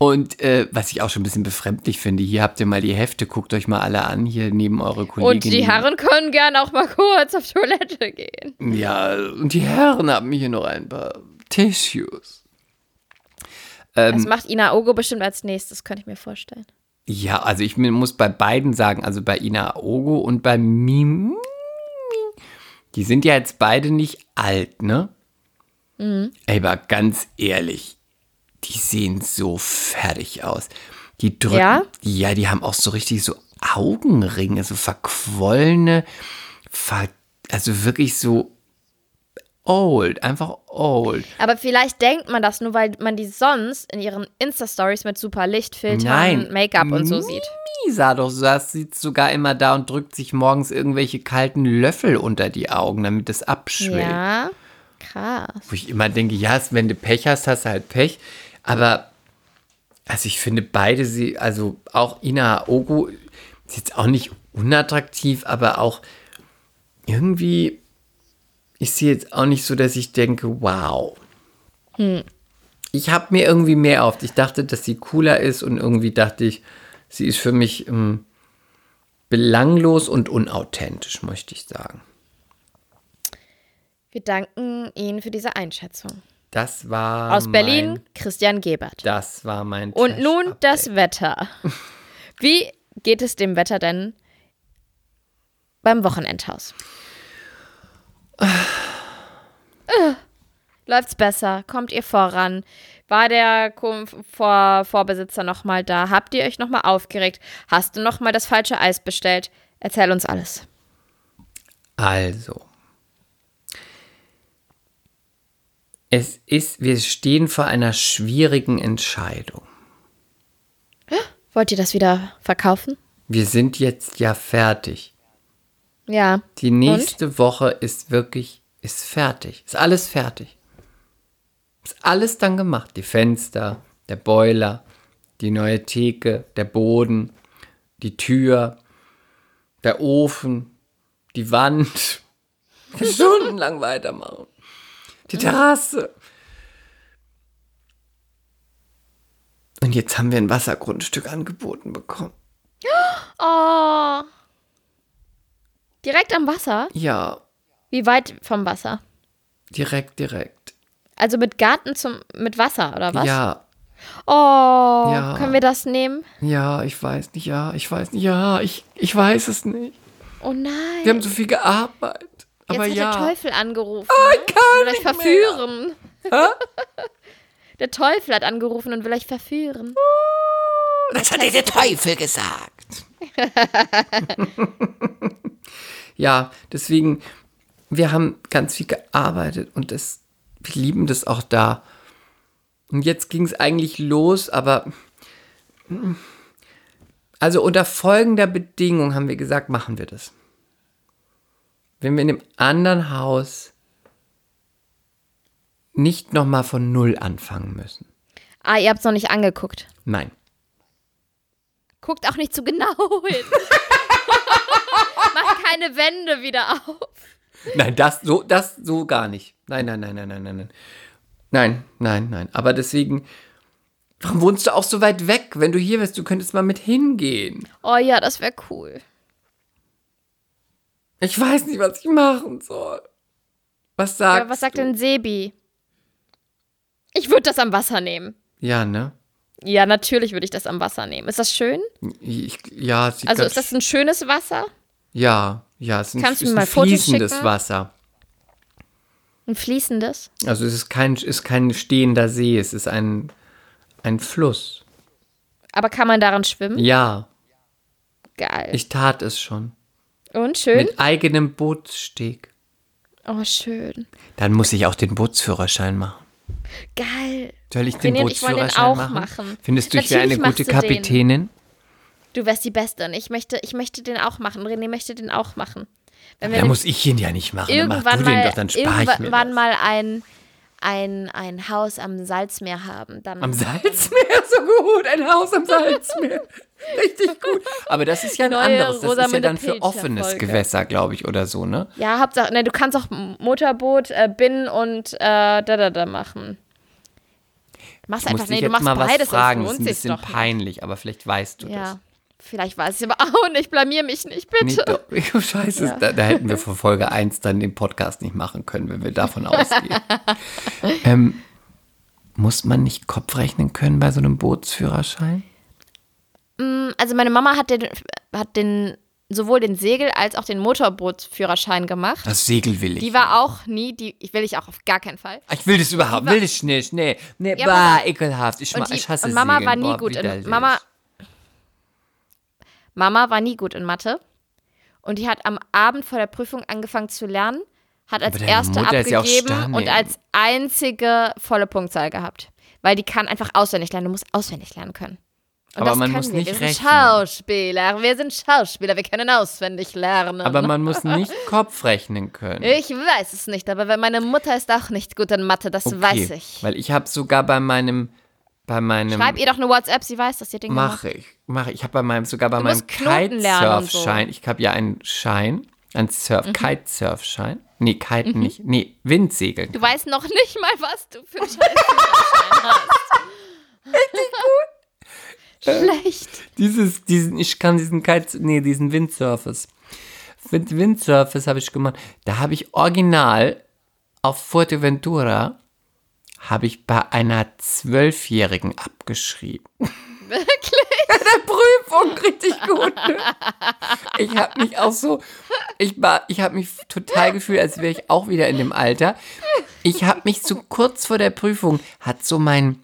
Und äh, was ich auch schon ein bisschen befremdlich finde, hier habt ihr mal die Hefte, guckt euch mal alle an, hier neben eure Kolleginnen. Und die Herren können gerne auch mal kurz auf Toilette gehen. Ja, und die Herren haben hier noch ein paar Tissues. Ähm, Das macht Ina Ogo bestimmt als nächstes, könnte ich mir vorstellen. Ja, also ich muss bei beiden sagen, also bei Ina Ogo und bei Mimi, die sind ja jetzt beide nicht alt, ne? Mhm. Aber ganz ehrlich, die sehen so fertig aus. Die drücken, Ja? ja, die haben auch so richtig so Augenringe, so verquollene, ver, also wirklich so old, einfach old. Aber vielleicht denkt man das nur, weil man die sonst in ihren Insta-Stories mit super Lichtfiltern, Nein. Make-up und so sieht. Mimi sah doch das sieht sogar immer da und drückt sich morgens irgendwelche kalten Löffel unter die Augen, damit es abschwillt. Ja, krass. Wo ich immer denke, ja, wenn du Pech hast, hast du halt Pech. Aber, also ich finde beide, sie, also auch Ina Ogo ist jetzt auch nicht unattraktiv, aber auch irgendwie ist sie jetzt auch nicht so, dass ich denke, wow. Ich habe mir irgendwie mehr auf. Ich dachte, dass sie cooler ist und irgendwie dachte ich, sie ist für mich ähm, belanglos und unauthentisch, möchte ich sagen. Wir danken Ihnen für diese Einschätzung. Das war Aus Berlin, Mein, Christian Gebert. das war mein Und nun Trash-Update. das Wetter. Wie geht es dem Wetter denn beim Wochenendhaus? Läuft's besser? Kommt ihr voran? War der Vor Vorbesitzer noch mal da? Habt ihr euch noch mal aufgeregt? Hast du noch mal das falsche Eis bestellt? Erzähl uns alles. Also. Es ist, wir stehen vor einer schwierigen Entscheidung. Wollt ihr das wieder verkaufen? Wir sind jetzt ja fertig. Ja. Die nächste Woche ist wirklich, ist fertig. Ist alles fertig. Ist alles dann gemacht. Die Fenster, der Boiler, die neue Theke, der Boden, die Tür, der Ofen, die Wand. Stundenlang weitermachen. Die Terrasse. Und jetzt haben wir ein Wassergrundstück angeboten bekommen. Oh. Direkt am Wasser? Ja, Wie weit vom Wasser? direkt, direkt. Also mit Garten zum mit Wasser oder was? Ja, Oh, Ja. können wir das nehmen? Ja, ich weiß nicht, ja, ich weiß nicht, ja, ich, ich weiß es nicht. Oh nein. Wir haben so viel gearbeitet. Aber Jetzt hat ja. der Teufel angerufen. Oh, ich ne? kann will euch verführen. der Teufel hat angerufen und will euch verführen. Das hat dir der Teufel gesagt. ja, deswegen, wir haben ganz viel gearbeitet und das, wir lieben das auch da. Und jetzt ging es eigentlich los, aber also unter folgender Bedingung haben wir gesagt, machen wir das. Wenn wir in dem anderen Haus nicht nochmal von Null anfangen müssen. Ah, ihr habt es noch nicht angeguckt. Nein. Guckt auch nicht zu genau hin. Macht keine Wände wieder auf. Nein, das so, das so gar nicht. Nein, nein, nein, nein, nein, nein, nein. Nein, nein, nein. Aber deswegen, warum wohnst du auch so weit weg? Wenn du hier bist, du könntest mal mit hingehen. Oh ja, das wäre cool. Ich weiß nicht, was ich machen soll. Was sagst Ja, was sagt du? denn Sebi? Ich würde das am Wasser nehmen. Ja, ne? Ja, natürlich würde ich das am Wasser nehmen. Ist das schön? Ich, ja, sieht Also ist das ein schönes Wasser? Ja, ja, es ist ein, Kannst ist ein Fotos fließendes schicken? Wasser. Ein fließendes? Also es ist kein, ist kein stehender See, es ist ein, ein Fluss. Aber kann man daran schwimmen? Ja, Geil. ich tat es schon. Und schön? Mit eigenem Bootssteg. Oh, schön. Dann muss ich auch den Bootsführerschein machen. Geil. Soll ich den René und ich den Bootsführerschein auch machen? machen. Findest du, ich wäre eine Natürlich gute du den. Kapitänin? Du wärst die Beste. Und ich möchte, ich möchte den auch machen. René möchte den auch machen. Wenn wir Da den muss ich ihn ja nicht machen. Dann mach irgendwann du den mal, doch, dann spare ich mir irgendwann das. mal ein, ein, ein Haus am Salzmeer haben, dann Am Salzmeer, so gut. Ein Haus am Salzmeer. Richtig gut. Aber das ist ja ein Neue anderes. Das ist ja Rosamunde dann für Pilcher offenes Folge. Gewässer, glaube ich, oder so, ne? Ja, Hauptsache, ne, du kannst auch Motorboot, äh, Binnen und äh, da, da, da machen. Machst muss einfach, nee, du jetzt machst mal was beides, fragen. sonst Das ist ein bisschen doch nicht. peinlich, aber vielleicht weißt du das. Ja, vielleicht weiß ich aber auch nicht, blamier mich nicht, bitte. doch. Oh, Scheiße, da, da hätten wir vor Folge 1 dann den Podcast nicht machen können, wenn wir davon ausgehen. ähm, muss man nicht Kopf rechnen können bei so einem Bootsführerschein? Also meine Mama hat den, hat den sowohl den Segel- als auch den Motorbootsführerschein gemacht. Das Segel will ich. Die war auch nie, die ich will ich auch auf gar keinen Fall. ich will das überhaupt, will ich nicht. Nee, nee, Ja, bah, ekelhaft. Ich, Und, die, ich hasse und Mama Segeln. war nie Boah, gut in. Mama Mama war nie gut in Mathe und die hat am Abend vor der Prüfung angefangen zu lernen, hat als erste Mutter ja abgegeben Stan, und als einzige volle Punktzahl gehabt, weil die kann einfach auswendig lernen. Du musst auswendig lernen können. Und Aber das man muss wir. nicht wir sind rechnen. Schauspieler, wir sind Schauspieler, wir können auswendig lernen. Aber man muss nicht Kopf rechnen können. ich weiß es nicht, aber wenn meine Mutter ist auch nicht gut in Mathe, das weiß ich. Weil ich habe sogar bei meinem, bei meinem, Schreib ihr doch eine WhatsApp, sie weiß, dass ihr Dinge macht. mache ich, mache ich. Ich habe bei meinem, sogar bei Du meinem und so. Kitesurf-Schein, ich habe ja einen Schein, einen Surf, Mhm. Kitesurf-Schein. Nee, Kiten nicht, nee, Windsegeln. Du weißt noch nicht mal, was du für einen Scheiß hast. Richtig gut. Schlecht. Dieses, diesen, ich kann diesen Kite, nee, diesen Windsurfers. Wind, Windsurfers habe ich gemacht. Da habe ich original auf Fuerteventura habe ich bei einer Zwölfjährigen abgeschrieben. Wirklich? der Prüfung richtig gut. Ne? Ich habe mich auch so, ich war, ich habe mich total gefühlt, als wäre ich auch wieder in dem Alter. Ich habe mich so kurz vor der Prüfung hat so mein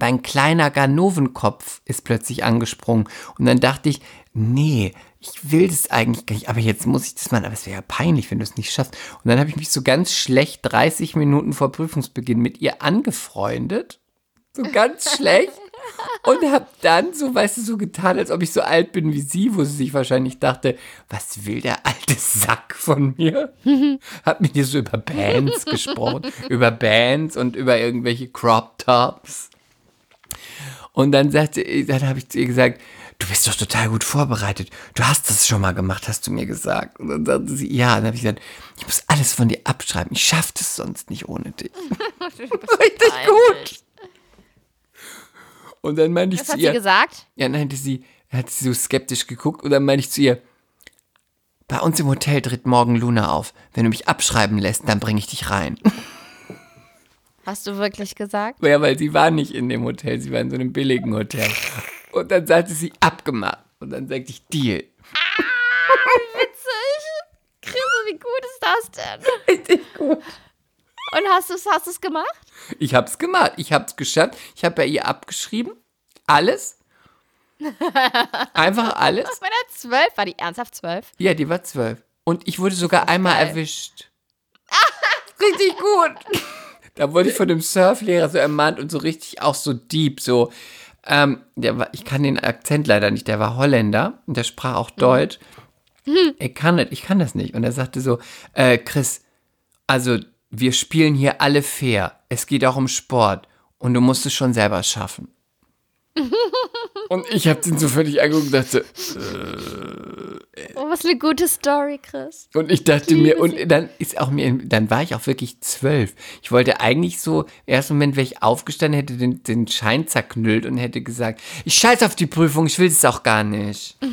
mein kleiner Ganovenkopf ist plötzlich angesprungen und dann dachte ich, nee, ich will das eigentlich gar nicht, aber jetzt muss ich das machen, aber es wäre ja peinlich, wenn du es nicht schaffst. Und dann habe ich mich so ganz schlecht 30 Minuten vor Prüfungsbeginn mit ihr angefreundet, so ganz schlecht und habe dann so, weißt du, so getan, als ob ich so alt bin wie sie, wo sie sich wahrscheinlich dachte, was will der alte Sack von mir? Hab mit ihr so über Bands gesprochen, über Bands und über irgendwelche Crop Tops. Und dann sagte, dann habe ich zu ihr gesagt, du bist doch total gut vorbereitet. Du hast das schon mal gemacht, hast du mir gesagt. Und dann sagte sie, ja. Und dann habe ich gesagt, ich muss alles von dir abschreiben. Ich schaffe das sonst nicht ohne dich. Richtig gut. Und dann meinte ich Was zu hat sie ihr, gesagt? ja, dann hatte sie, hat sie so skeptisch geguckt und dann meinte ich zu ihr, bei uns im Hotel tritt morgen Luna auf. Wenn du mich abschreiben lässt, dann bringe ich dich rein. Hast du wirklich gesagt? Ja, weil sie war nicht in dem Hotel, sie war in so einem billigen Hotel. Und dann sagte sie, abgemacht. Und dann sagte ich, Deal. Chris, wie gut ist das denn? Richtig gut. Und hast du es hast du's gemacht? Ich hab's gemacht, ich hab's geschafft. Ich habe bei ihr abgeschrieben. Alles. Einfach alles. Bei der zwölf, war die ernsthaft zwölf? Ja, die war zwölf. Und ich wurde sogar einmal geil. erwischt. richtig gut. Da wurde ich von dem Surflehrer so ermahnt und so richtig auch so deep, so. Ähm, der war, ich kann den Akzent leider nicht, der war Holländer und der sprach auch Deutsch. Ich kann das, ich kann das nicht. Und er sagte so, äh, Chris, also wir spielen hier alle fair. Es geht auch um Sport und du musst es schon selber schaffen. Und ich habe den so völlig angeguckt und dachte, Oh, was eine gute Story, Chris. Und ich dachte mir, und dann ist auch mir, dann war ich auch wirklich zwölf. Ich wollte eigentlich so, im ersten Moment wäre ich aufgestanden, hätte den, den Schein zerknüllt und hätte gesagt, ich scheiß auf die Prüfung, ich will es auch gar nicht.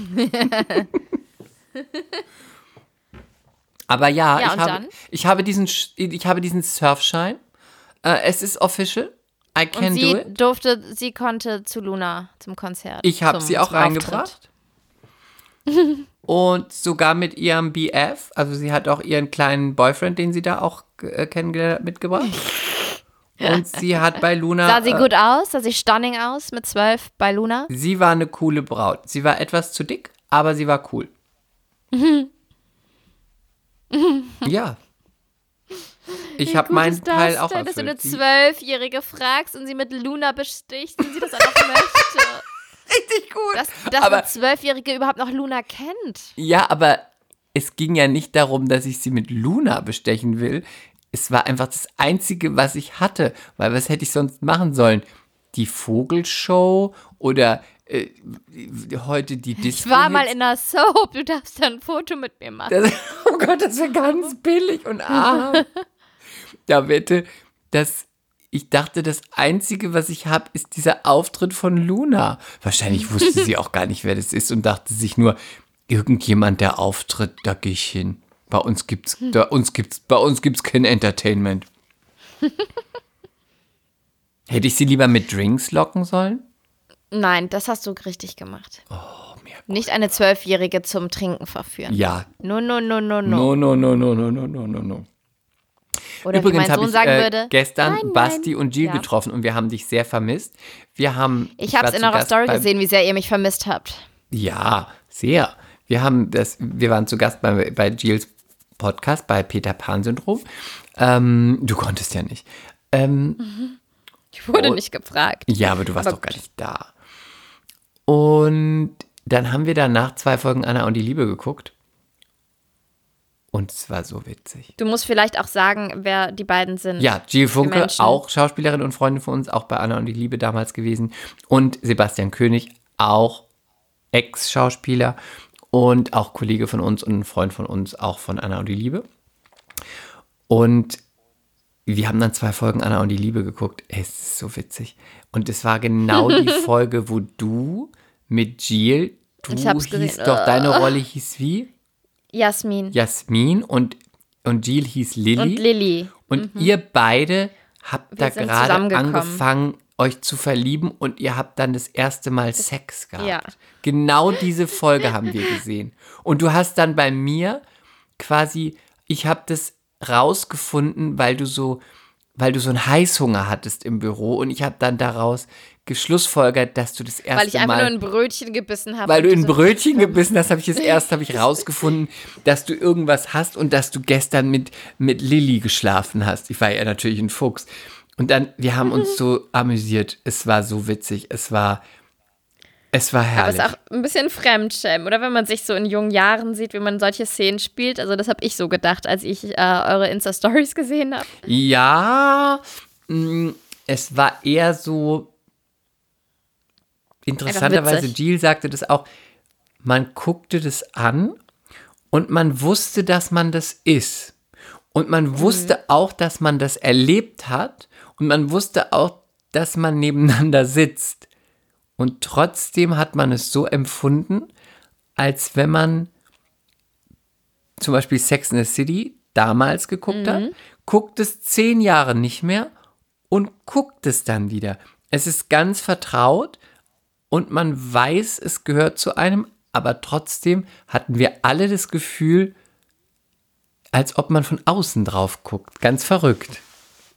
Aber ja, Ja, ich, habe, dann? ich, habe diesen, ich habe diesen Surfschein. Äh, es ist official. I Und can do sie it. durfte, sie konnte zu Luna zum Konzert. Ich habe sie auch reingebracht. Und sogar mit ihrem BF, also sie hat auch ihren kleinen Boyfriend, den sie da auch äh, kennengelernt hat, mitgebracht. Und sie hat bei Luna. Sah sie äh, gut aus? Sah sie stunning aus mit zwölf bei Luna? Sie war eine coole Braut. Sie war etwas zu dick, aber sie war cool. ja. Ich habe meinen Teil auch denn, dass du eine erfüllt. Zwölfjährige fragst und sie mit Luna bestichst und sie das einfach möchte. Richtig gut. Dass, dass aber eine Zwölfjährige überhaupt noch Luna kennt. Ja, aber es ging ja nicht darum, dass ich sie mit Luna bestechen will. Es war einfach das Einzige, was ich hatte. Weil was hätte ich sonst machen sollen? Die Vogelshow oder äh, heute die Disco? Ich war mal in einer Soap, du darfst da ein Foto mit mir machen. Das, oh Gott, das wäre ganz billig und arm. da wette, dass ich dachte, das Einzige, was ich habe, ist dieser Auftritt von Luna. Wahrscheinlich wusste sie auch gar nicht, wer das ist und dachte sich nur, irgendjemand, der auftritt, da gehe ich hin. Bei uns gibt's, da, uns gibt's, bei uns gibt's kein Entertainment. Hätte ich sie lieber mit Drinks locken sollen? Nein, das hast du richtig gemacht. Oh, mir. Nicht eine Zwölfjährige zum Trinken verführen. Ja. No, no, no, no, no. No, no, no, no, no, no, no, no, no. Oder Übrigens habe ich sagen äh, würde. gestern nein, nein. Basti und Jill Ja. getroffen und wir haben dich sehr vermisst. Wir haben. Ich habe es in eurer Story gesehen, wie sehr ihr mich vermisst habt. Ja, sehr. Wir haben das, wir waren zu Gast bei, bei Jills Podcast bei Peter Pan Syndrom. Ähm, du konntest ja nicht. Ähm, Ich wurde Oh. nicht gefragt. ja, aber du warst Aber doch gar nicht da. Und dann haben wir danach zwei Folgen Anna und die Liebe geguckt. Und es war so witzig. Du musst vielleicht auch sagen, wer die beiden sind. Ja, Jill Funke, auch Schauspielerin und Freundin von uns, auch bei Anna und die Liebe damals gewesen. Und Sebastian König, auch Ex-Schauspieler und auch Kollege von uns und ein Freund von uns, auch von Anna und die Liebe. Und wir haben dann zwei Folgen Anna und die Liebe geguckt. Es ist so witzig. Und es war genau die Folge, wo du mit Jill, du hieß gesehen. doch, deine Rolle hieß wie? Jasmin Jasmin und, und Jill hieß Lilly. und Lilly. Und ihr beide habt Mhm. Wir da gerade angefangen, euch zu verlieben und ihr habt dann das erste Mal Sex gehabt. Ja. Genau diese Folge haben wir gesehen. Und du hast dann bei mir quasi, ich habe das rausgefunden, weil du so, weil du so einen Heißhunger hattest im Büro und ich habe dann daraus geschlussfolgert, dass du das erste Weil ich einfach Mal nur ein Brötchen gebissen habe. weil du und in so- Brötchen gebissen hast, habe ich es erst habe ich rausgefunden, dass du irgendwas hast und dass du gestern mit mit Lilly geschlafen hast. Ich war ja natürlich ein Fuchs. Und dann wir haben uns so amüsiert. Es war so witzig. Es war es war Aber es herrlich. ist auch ein bisschen Fremdschämen, oder wenn man sich so in jungen Jahren sieht, wie man solche Szenen spielt. Also das habe ich so gedacht, als ich äh, eure Insta-Stories gesehen habe. ja, mh, es war eher so interessanterweise. Jill sagte das auch. Man guckte das an und man wusste, dass man das ist. Und man wusste auch, dass man das erlebt hat. Und man wusste auch, dass man nebeneinander sitzt. Und trotzdem hat man es so empfunden, als wenn man zum Beispiel Sex in the City damals geguckt hat, guckt es zehn Jahre nicht mehr und guckt es dann wieder. Es ist ganz vertraut und man weiß, es gehört zu einem, aber trotzdem hatten wir alle das Gefühl, als ob man von außen drauf guckt. Ganz verrückt.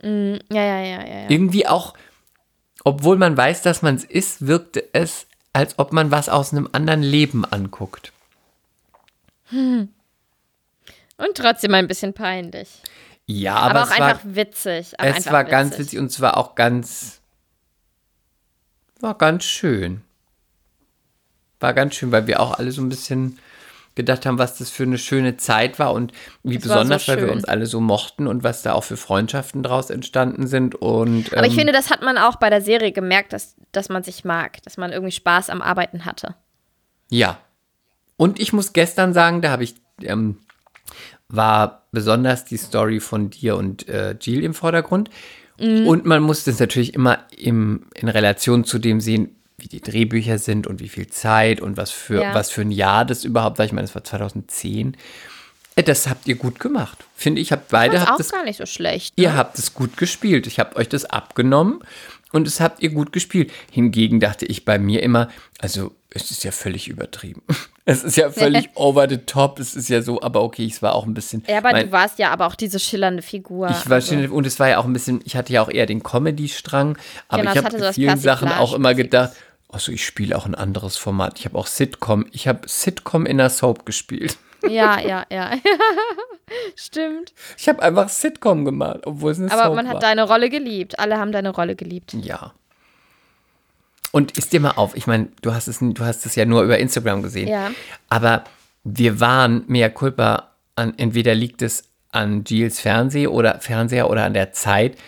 Ja, ja, ja, ja. ja. Irgendwie auch, obwohl man weiß, dass man es ist, wirkte es, als ob man was aus einem anderen Leben anguckt. Und trotzdem ein bisschen peinlich. Ja, Aber, aber, auch es war, einfach witzig. Aber es einfach war ganz witzig und es war auch ganz, war ganz schön. War ganz schön, weil wir auch alle so ein bisschen gedacht haben, was das für eine schöne Zeit war und wie Es war so besonders, weil wir uns alle so mochten und was da auch für Freundschaften draus entstanden sind. Und, Aber ich ähm, finde, das hat man auch bei der Serie gemerkt, dass, dass man sich mag, dass man irgendwie Spaß am Arbeiten hatte. Ja. Und ich muss gestern sagen, da habe ich, ähm, war besonders die Story von dir und äh, Jill im Vordergrund. Mhm. Und man muss das natürlich immer im, in Relation zu dem sehen, wie die Drehbücher sind und wie viel Zeit und was für, Ja. was für ein Jahr das überhaupt war. Ich meine, das war 2010. Äh, Das habt ihr gut gemacht. Finde ich, habt beide Das ist habt auch das gar nicht so schlecht. Ihr ne? habt es gut gespielt. Ich habe euch das abgenommen und es habt ihr gut gespielt. Hingegen dachte ich bei mir immer, also es ist ja völlig übertrieben. Es ist ja völlig over the top. Es ist ja so, aber okay, es war auch ein bisschen. Ja, aber mein- du warst ja aber auch diese schillernde Figur. ich war also. schon, und es war ja auch ein bisschen, ich hatte ja auch eher den Comedy-Strang, aber Genau, ich habe was vielen Sachen auch immer gedacht, also ich spiele auch ein anderes Format. Ich habe auch Sitcom, ich habe Sitcom in der Soap gespielt. Ja, ja, ja. Stimmt. Ich habe einfach Sitcom gemacht, obwohl es eine Aber Soap man war. hat deine Rolle geliebt. Alle haben deine Rolle geliebt. Ja. Und ist dir mal auf, ich meine, du hast es, du hast es ja nur über Instagram gesehen. Ja. Aber wir waren mehr culpa an, entweder liegt es an Gilles Fernseh oder Fernseher oder an der Zeit.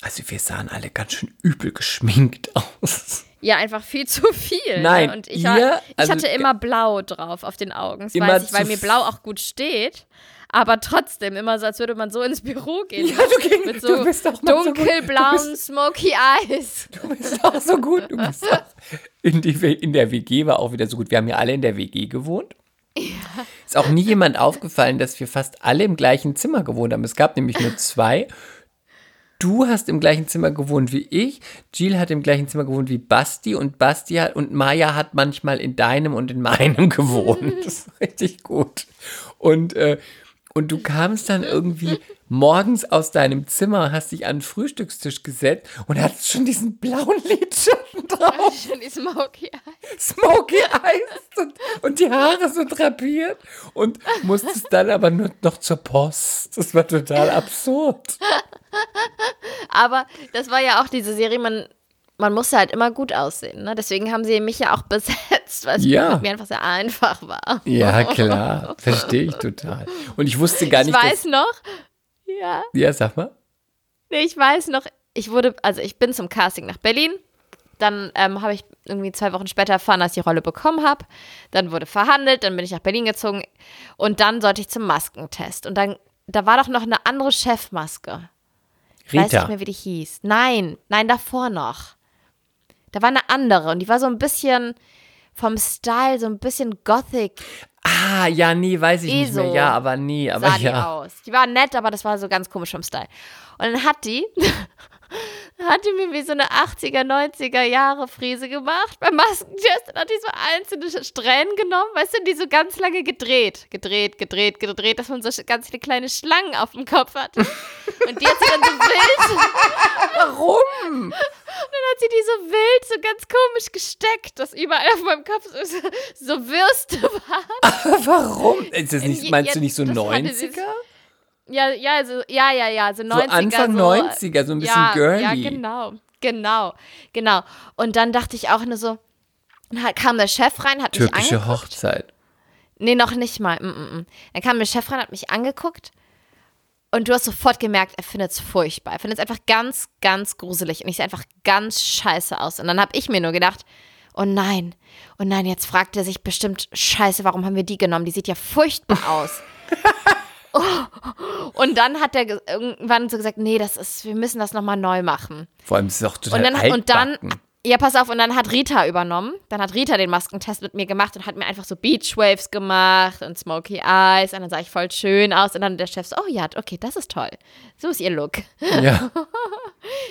Also wir sahen alle ganz schön übel geschminkt aus. Ja, einfach viel zu viel. Nein, Ne? Und ich, ihr- war, ich also- hatte immer blau drauf auf den Augen. Das weiß ich, weil mir blau auch gut steht. Aber trotzdem immer so, als würde man so ins Büro gehen. Ja, du ging- Mit so bist auch mal so dunkelblauen Smoky Eyes. Du bist auch so gut. Du bist auch in, die, in der WG war auch wieder so gut. Wir haben ja alle in der WG gewohnt. Ist auch nie jemand aufgefallen, dass wir fast alle im gleichen Zimmer gewohnt haben. Es gab nämlich nur zwei. Du hast im gleichen Zimmer gewohnt wie ich. Jill hat im gleichen Zimmer gewohnt wie Basti und Basti hat, und Maya hat manchmal in deinem und in meinem gewohnt. Das ist richtig gut. Und, äh, und du kamst dann irgendwie morgens aus deinem Zimmer, hast dich an den Frühstückstisch gesetzt und hattest schon diesen blauen Lidschatten drauf. Schon die Smoky Eyes. Smoky Eyes und, und die Haare so drapiert und musstest dann aber nur noch zur Post. Das war total absurd. Aber das war ja auch diese Serie, man, man musste halt immer gut aussehen. Ne? Deswegen haben sie mich ja auch besetzt, weil es Ja. mir einfach sehr einfach war. Ja, klar. Verstehe ich total. Und ich wusste gar Ich nicht, weiß noch, ja. Ja, sag mal. nee, ich weiß noch, ich wurde, also ich bin zum Casting nach Berlin. Dann ähm, habe ich irgendwie zwei Wochen später erfahren, dass ich die Rolle bekommen habe. Dann wurde verhandelt, dann bin ich nach Berlin gezogen und dann sollte ich zum Maskentest. Und dann, da war doch noch eine andere Chefmaske. Ich weiß nicht Rita. mehr, wie die hieß. Nein, nein, davor noch. Da war eine andere und die war so ein bisschen vom Style, so ein bisschen gothic Ah, ja, nee, weiß ich nicht mehr. Ja, aber nee, aber sah die ja. aus. Die war nett, aber das war so ganz komisch vom Style. Und dann hat die, hat die mir wie so eine 80er, 90er Jahre Frise gemacht beim Maskentest. Dann hat die so einzelne Strähnen genommen, weißt du, die so ganz lange gedreht. Gedreht, gedreht, gedreht, dass man so ganz viele kleine Schlangen auf dem Kopf hatte. Und die hat sie dann so wild, Warum? dann hat sie die so wild, so ganz komisch gesteckt, dass überall auf meinem Kopf so, so Würste waren. Warum? Ist das nicht, Ja, meinst ja, du nicht so das hatte 90er? Ja, ja, also, ja, ja, ja, so 90er. So Anfang so, 90er, so ein bisschen ja, girly. Ja, genau, genau, genau. Und dann dachte ich auch nur so, kam der Chef rein, hat mich Türkische angeguckt. Hochzeit. Nee, noch nicht mal. Mm, mm, mm. Dann kam der Chef rein, hat mich angeguckt. Und du hast sofort gemerkt, er findet es furchtbar. Er findet es einfach ganz, ganz gruselig. Und ich sehe einfach ganz scheiße aus. Und dann habe ich mir nur gedacht, oh nein, oh nein, jetzt fragt er sich bestimmt, scheiße, warum haben wir die genommen? Die sieht ja furchtbar aus. Oh. Und dann hat er ge- irgendwann so gesagt, nee, das ist, wir müssen das nochmal neu machen. Vor allem ist es auch total Und dann, und dann, ja, pass auf, und dann hat Rita übernommen. Dann hat Rita den Maskentest mit mir gemacht und hat mir einfach so Beachwaves gemacht und Smoky Eyes. Und dann sah ich voll schön aus. Und dann der Chef so, oh ja, okay, das ist toll. So ist ihr Look. Ja.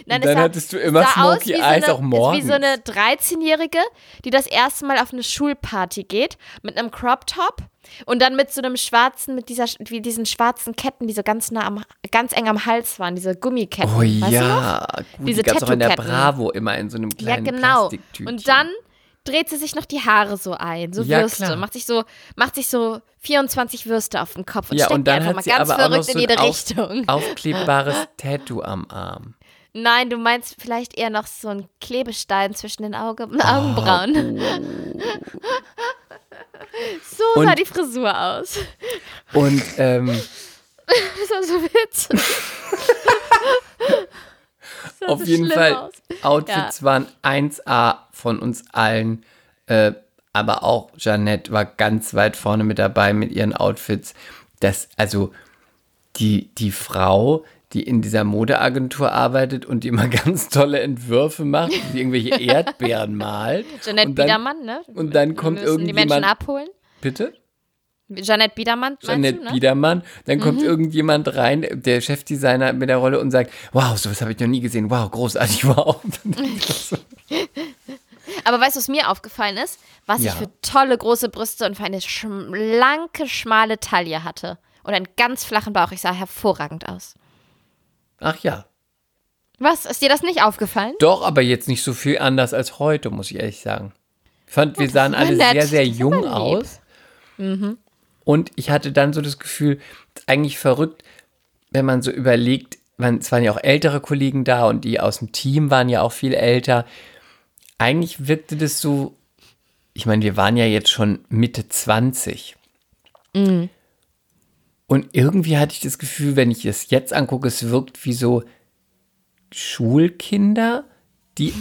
Dann sah- hattest du immer Smoky wie so Eyes eine, auch morgens. Wie so eine 13-Jährige, die das erste Mal auf eine Schulparty geht mit einem Crop Top und dann mit so einem schwarzen, mit dieser, wie diesen schwarzen Ketten, die so ganz nah am, ganz eng am Hals waren, diese Gummiketten. Oh ja, gut, Diese die gab's auch in der. Bravo immer in so einem Ja, kleinen genau. Plastiktütchen. Und dann dreht sie sich noch die Haare so ein, so Ja, Würste, klar. macht sich so, macht sich so 24 Würste auf den Kopf und Ja, steckt und die dann einfach mal ganz verrückt so in ein jede auf, Richtung. aufklebbares Tattoo am Arm. Nein, du meinst vielleicht eher noch so einen Klebestein zwischen den Auge Ah, Augenbrauen. so Und- sah die Frisur aus. Und ähm, Das war so witzig. Auf jeden Fall, aus. Outfits waren 1A von uns allen. Äh, aber auch Jeannette war ganz weit vorne mit dabei mit ihren Outfits. Das, also die, die Frau, die in dieser Modeagentur arbeitet und die immer ganz tolle Entwürfe macht, die irgendwelche Erdbeeren malt. Jeanette dann, Biedermann, ne? Und dann kommt müssen die Menschen irgendjemand. abholen. Bitte? Jeanette Biedermann, Jeanette du, ne? Biedermann. Dann kommt irgendjemand rein, der Chefdesigner mit der Rolle und sagt, wow, sowas habe ich noch nie gesehen. Wow, großartig, wow. Aber weißt du, was mir aufgefallen ist? Was Ja. ich für tolle große Brüste und für eine schlanke, schmale Taille hatte. Und einen ganz flachen Bauch. Ich sah hervorragend aus. Ach ja. Was? Ist dir das nicht aufgefallen? Doch, aber jetzt nicht so viel anders als heute, muss ich ehrlich sagen. Ich fand, wir sahen alle nett. sehr, sehr jung aus. Und ich hatte dann so das Gefühl, eigentlich verrückt, wenn man so überlegt, man, es waren ja auch ältere Kollegen da und die aus dem Team waren ja auch viel älter. Eigentlich wirkte das so, ich meine, wir waren ja jetzt schon Mitte 20. Und irgendwie hatte ich das Gefühl, wenn ich das jetzt angucke, es wirkt wie so Schulkinder, die,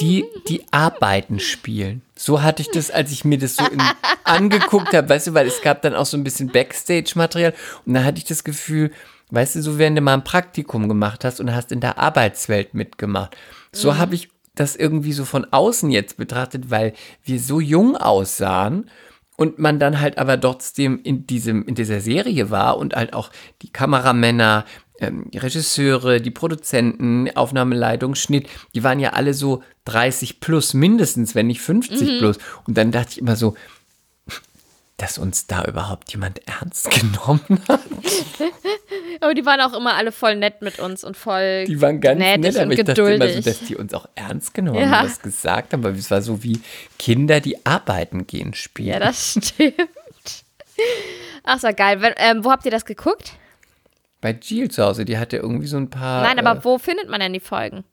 die, die Arbeiten spielen. So hatte ich das, als ich mir das so in, angeguckt habe, weißt du, weil es gab dann auch so ein bisschen Backstage-Material und da hatte ich das Gefühl, weißt du, so wenn du mal ein Praktikum gemacht hast und hast in der Arbeitswelt mitgemacht. So habe ich das irgendwie so von außen jetzt betrachtet, weil wir so jung aussahen und man dann halt aber trotzdem in, diesem, in dieser Serie war und halt auch die Kameramänner, ähm, die Regisseure, die Produzenten, Aufnahmeleitung, Schnitt, die waren ja alle so 30 plus mindestens, wenn nicht 50 plus. Und dann dachte ich immer so, dass uns da überhaupt jemand ernst genommen hat. Aber die waren auch immer alle voll nett mit uns und voll Die waren ganz nett, aber und ich dachte immer so, dass die uns auch ernst genommen Ja. haben, was gesagt haben, weil es war so wie Kinder, die arbeiten gehen spielen. Ja, das stimmt. Ach, so geil. Wenn, ähm, wo habt ihr das geguckt? Bei Jill zu Hause, die hatte irgendwie so ein paar. Nein, äh, aber wo findet man denn die Folgen?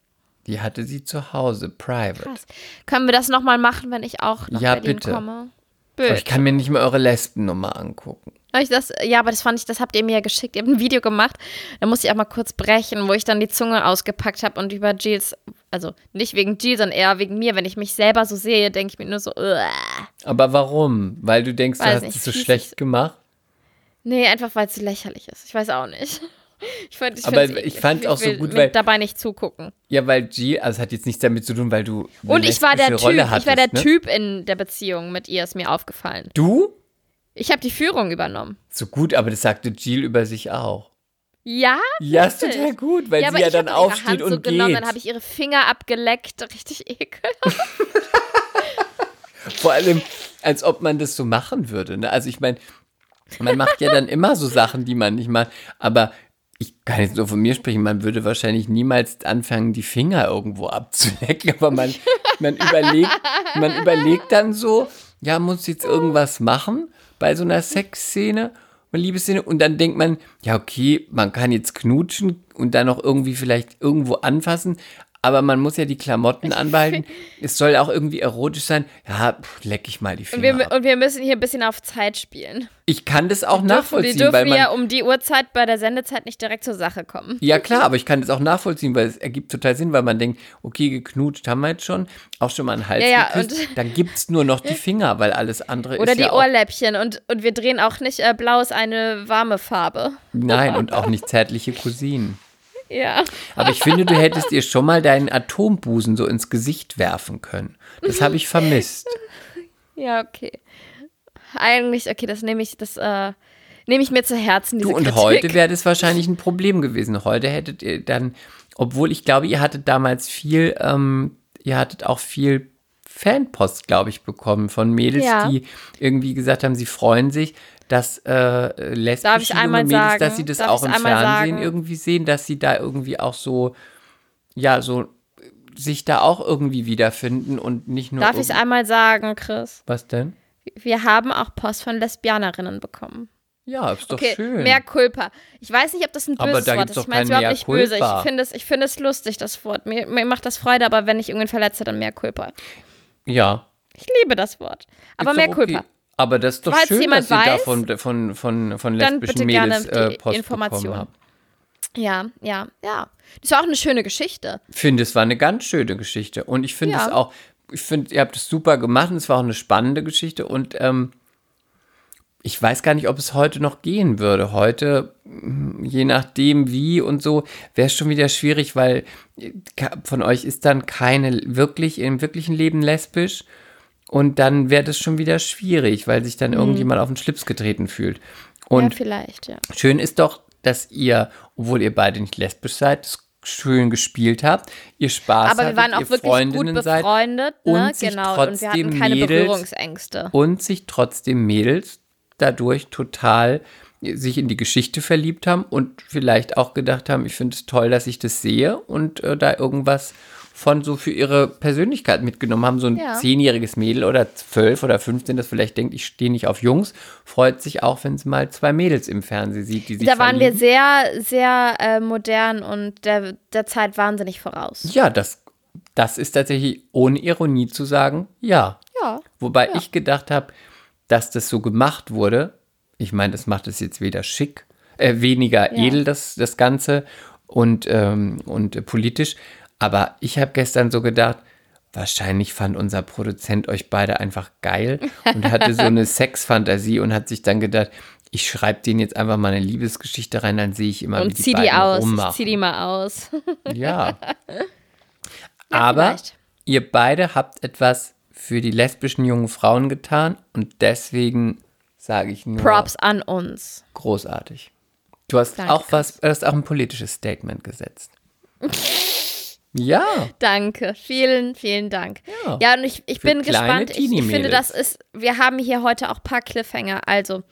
Die hatte sie zu Hause, private. Krass. Können wir das nochmal machen, wenn ich auch nach Ja, Berlin bitte. komme? Aber Bitte. ich kann mir nicht mehr eure Lesbennummer angucken. Ich das, ja, aber das fand ich, das habt ihr mir ja geschickt. Ihr habt ein Video gemacht. Da musste ich auch mal kurz brechen, wo ich dann die Zunge ausgepackt habe und über Jills, also nicht wegen Jill, sondern eher wegen mir. Wenn ich mich selber so sehe, denke ich mir nur so, Uah. Aber warum? Weil du denkst, du Weiß hast nicht, es so schlecht gemacht? nee, einfach weil es lächerlich ist. Ich weiß auch nicht. Ich, fand, ich, Aber ich fand's auch so gut, weil- dabei nicht zugucken. Ja, weil Jill, also es hat jetzt nichts damit zu tun, weil du. Und ich war der Typ, Rolle ich war der hattest, ne? Typ in der Beziehung mit ihr, ist mir aufgefallen. Du? Ich habe die Führung übernommen. So gut, aber das sagte Jill über sich auch. Ja? Ja, ist total gut, weil ja, sie ja dann aufsteht Hand und so geht. genommen, dann habe ich ihre Finger abgeleckt, richtig ekelhaft. Vor allem, als ob man das so machen würde. Ne? Also ich meine, man macht ja dann immer so Sachen, die man nicht macht. Aber ich kann jetzt nur von mir sprechen, man würde wahrscheinlich niemals anfangen, die Finger irgendwo abzulecken. Aber man, man, überlegt, man überlegt dann so, ja, muss jetzt irgendwas machen bei so einer Sexszene? eine Liebesszene und dann denkt man, ja, okay, man kann jetzt knutschen und dann noch irgendwie vielleicht irgendwo anfassen, aber man muss ja die Klamotten anbehalten. Es soll auch irgendwie erotisch sein. Ja, pff, leck ich mal die Und Finger wir, ab. und wir müssen hier ein bisschen auf Zeit spielen. Ich kann das auch Die nachvollziehen, dürfen weil man ja um die Uhrzeit bei der Sendezeit nicht direkt zur Sache kommen. Ja, klar, aber ich kann das auch nachvollziehen, weil es ergibt total Sinn, weil man denkt, okay, geknutscht haben wir jetzt schon, auch schon mal einen Hals Ja, ja, geküsst, und- dann gibt es nur noch die Finger, weil alles andere Oder ist die ja Ohrläppchen. Und, und wir drehen auch nicht, äh, blau ist eine warme Farbe. Nein, und auch nicht zärtliche Cousinen. Ja. Aber ich finde, du hättest dir schon mal deinen Atombusen so ins Gesicht werfen können. Das habe ich vermisst. Ja, okay. Eigentlich, okay, das nehme ich, das äh, nehme ich mir zu Herzen, diese Du, und Kritik. heute wäre das wahrscheinlich ein Problem gewesen. Heute hättet ihr dann, obwohl ich glaube, ihr hattet damals viel, ähm, ihr hattet auch viel Fanpost, glaube ich, bekommen von Mädels, Ja. die irgendwie gesagt haben, sie freuen sich, dass äh, lesbische junge Mädels, sagen? dass sie das Darf auch im Fernsehen sagen? irgendwie sehen, dass sie da irgendwie auch so, ja, so sich da auch irgendwie wiederfinden und nicht nur. Darf ich es einmal sagen, Chris? Was denn? Wir haben auch Post von Lesbianerinnen bekommen. Ja, ist doch Okay, schön. mehr Culpa. Ich weiß nicht, ob das ein Aber böses da Wort ist. doch Ich meine es überhaupt nicht böse. Ich finde es, ich finde es lustig, das Wort. Mir, mir macht das Freude, aber wenn ich irgendwen verletze, dann mehr Culpa. ja. Ich liebe das Wort. Aber Ist mehr okay. Culpa. Aber das ist doch Falls schön, dass ihr da von, von, von, von lesbischen Mädels äh, Post Information. bekommen habt. Ja, ja, ja. Das war auch eine schöne Geschichte. finde, es war eine ganz schöne Geschichte. Und ich finde Ja. es auch, ich finde, ihr habt es super gemacht und es war auch eine spannende Geschichte. Und ähm, ich weiß gar nicht, ob es heute noch gehen würde. Heute, mm, je nachdem wie und so, wäre es schon wieder schwierig, weil äh, von euch ist dann keine wirklich im wirklichen Leben lesbisch. Und dann wäre das schon wieder schwierig, weil sich dann irgendjemand auf den Schlips getreten fühlt. Und ja, vielleicht, ja. Schön ist doch, dass ihr, obwohl ihr beide nicht lesbisch seid, es schön gespielt habt, ihr Spaß Aber wir waren auch wirklich Freundinnen gut seid befreundet, ne? und sich genau. Und wir trotzdem hatten keine Mädels- Berührungsängste. und sich trotzdem Mädels dadurch total sich in die Geschichte verliebt haben und vielleicht auch gedacht haben, ich finde es toll, dass ich das sehe und äh, da irgendwas von so für ihre Persönlichkeit mitgenommen haben. So ein Ja. zehnjähriges Mädel oder zwölf oder 15, das vielleicht denkt, ich stehe nicht auf Jungs, freut sich auch, wenn es mal zwei Mädels im Fernsehen sieht, die sich Da waren wir verlieben. sehr, sehr äh, modern und der, der Zeit wahnsinnig voraus. Ja, das, das ist tatsächlich ohne Ironie zu sagen, ja. Ja. Wobei ich gedacht habe, dass das so gemacht wurde. Ich meine, das macht es jetzt weder schick, äh, weniger Ja. edel, das, das Ganze und, ähm, und äh, politisch. Aber ich habe gestern so gedacht, wahrscheinlich fand unser Produzent euch beide einfach geil und hatte so eine Sexfantasie und hat sich dann gedacht, ich schreibe denen jetzt einfach mal eine Liebesgeschichte rein, dann sehe ich immer, wie Und die zieh die aus. Rummachen. zieh die mal aus. Ja. Aber vielleicht. ihr beide habt etwas für die lesbischen jungen Frauen getan und deswegen sage ich nur Props an uns. großartig. Du hast Danke, auch was, du hast auch ein politisches Statement gesetzt. ja, Danke, vielen, vielen Dank. Ja. Ja, und ich, ich bin gespannt. Ich, ich finde, das ist, wir haben hier heute auch ein paar Cliffhanger. Also,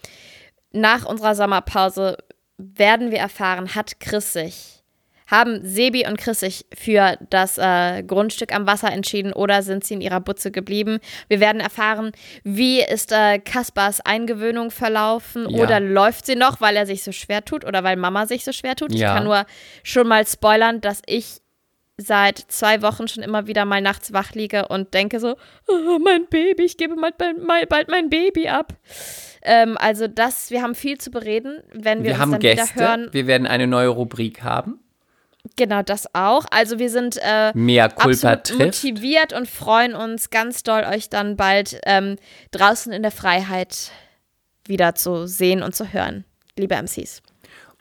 nach unserer Sommerpause werden wir erfahren, hat Chris sich, haben Sebi und Chris sich für das äh, Grundstück am Wasser entschieden oder sind sie in ihrer Butze geblieben? Wir werden erfahren, wie ist äh, Kaspars Eingewöhnung verlaufen Ja. oder läuft sie noch, weil er sich so schwer tut oder weil Mama sich so schwer tut? Ja. Ich kann nur schon mal spoilern, dass ich seit zwei Wochen schon immer wieder mal nachts wach liege und denke so, oh, mein Baby, ich gebe bald, bald, bald mein Baby ab. Ähm, also das, wir haben viel zu bereden, wenn wir, wir uns haben dann Gäste. wieder hören. Wir werden eine neue Rubrik haben. Genau, das auch. Also wir sind äh, Mehr Culpa motiviert und freuen uns ganz doll, euch dann bald ähm, draußen in der Freiheit wieder zu sehen und zu hören, liebe MCs.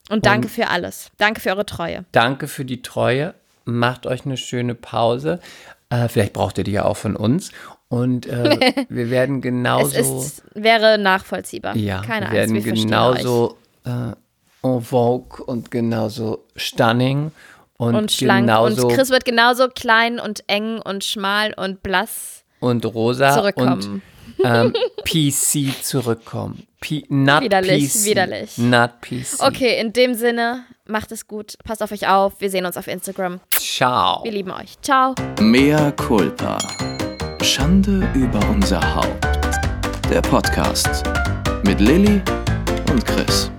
Und danke für alles. Danke für eure Treue. Danke für die Treue. Macht euch eine schöne Pause. Äh, vielleicht braucht ihr die ja auch von uns. Und äh, wir werden Es genauso. ist, wäre nachvollziehbar. Ja, Keine wir Angst, werden wir genauso äh, en vogue und genauso stunning und, und schlank. genauso Und Chris wird genauso klein und eng und schmal und blass und rosa zurückkommen. und ähm, PC zurückkommen. P not Widerlich, PC. widerlich. Not PC. Okay, in dem Sinne, macht es gut. Passt auf euch auf. Wir sehen uns auf Instagram. Ciao. Wir lieben euch. Ciao. Mea culpa. Schande über unser Haupt. Der Podcast mit Lilly und Chris.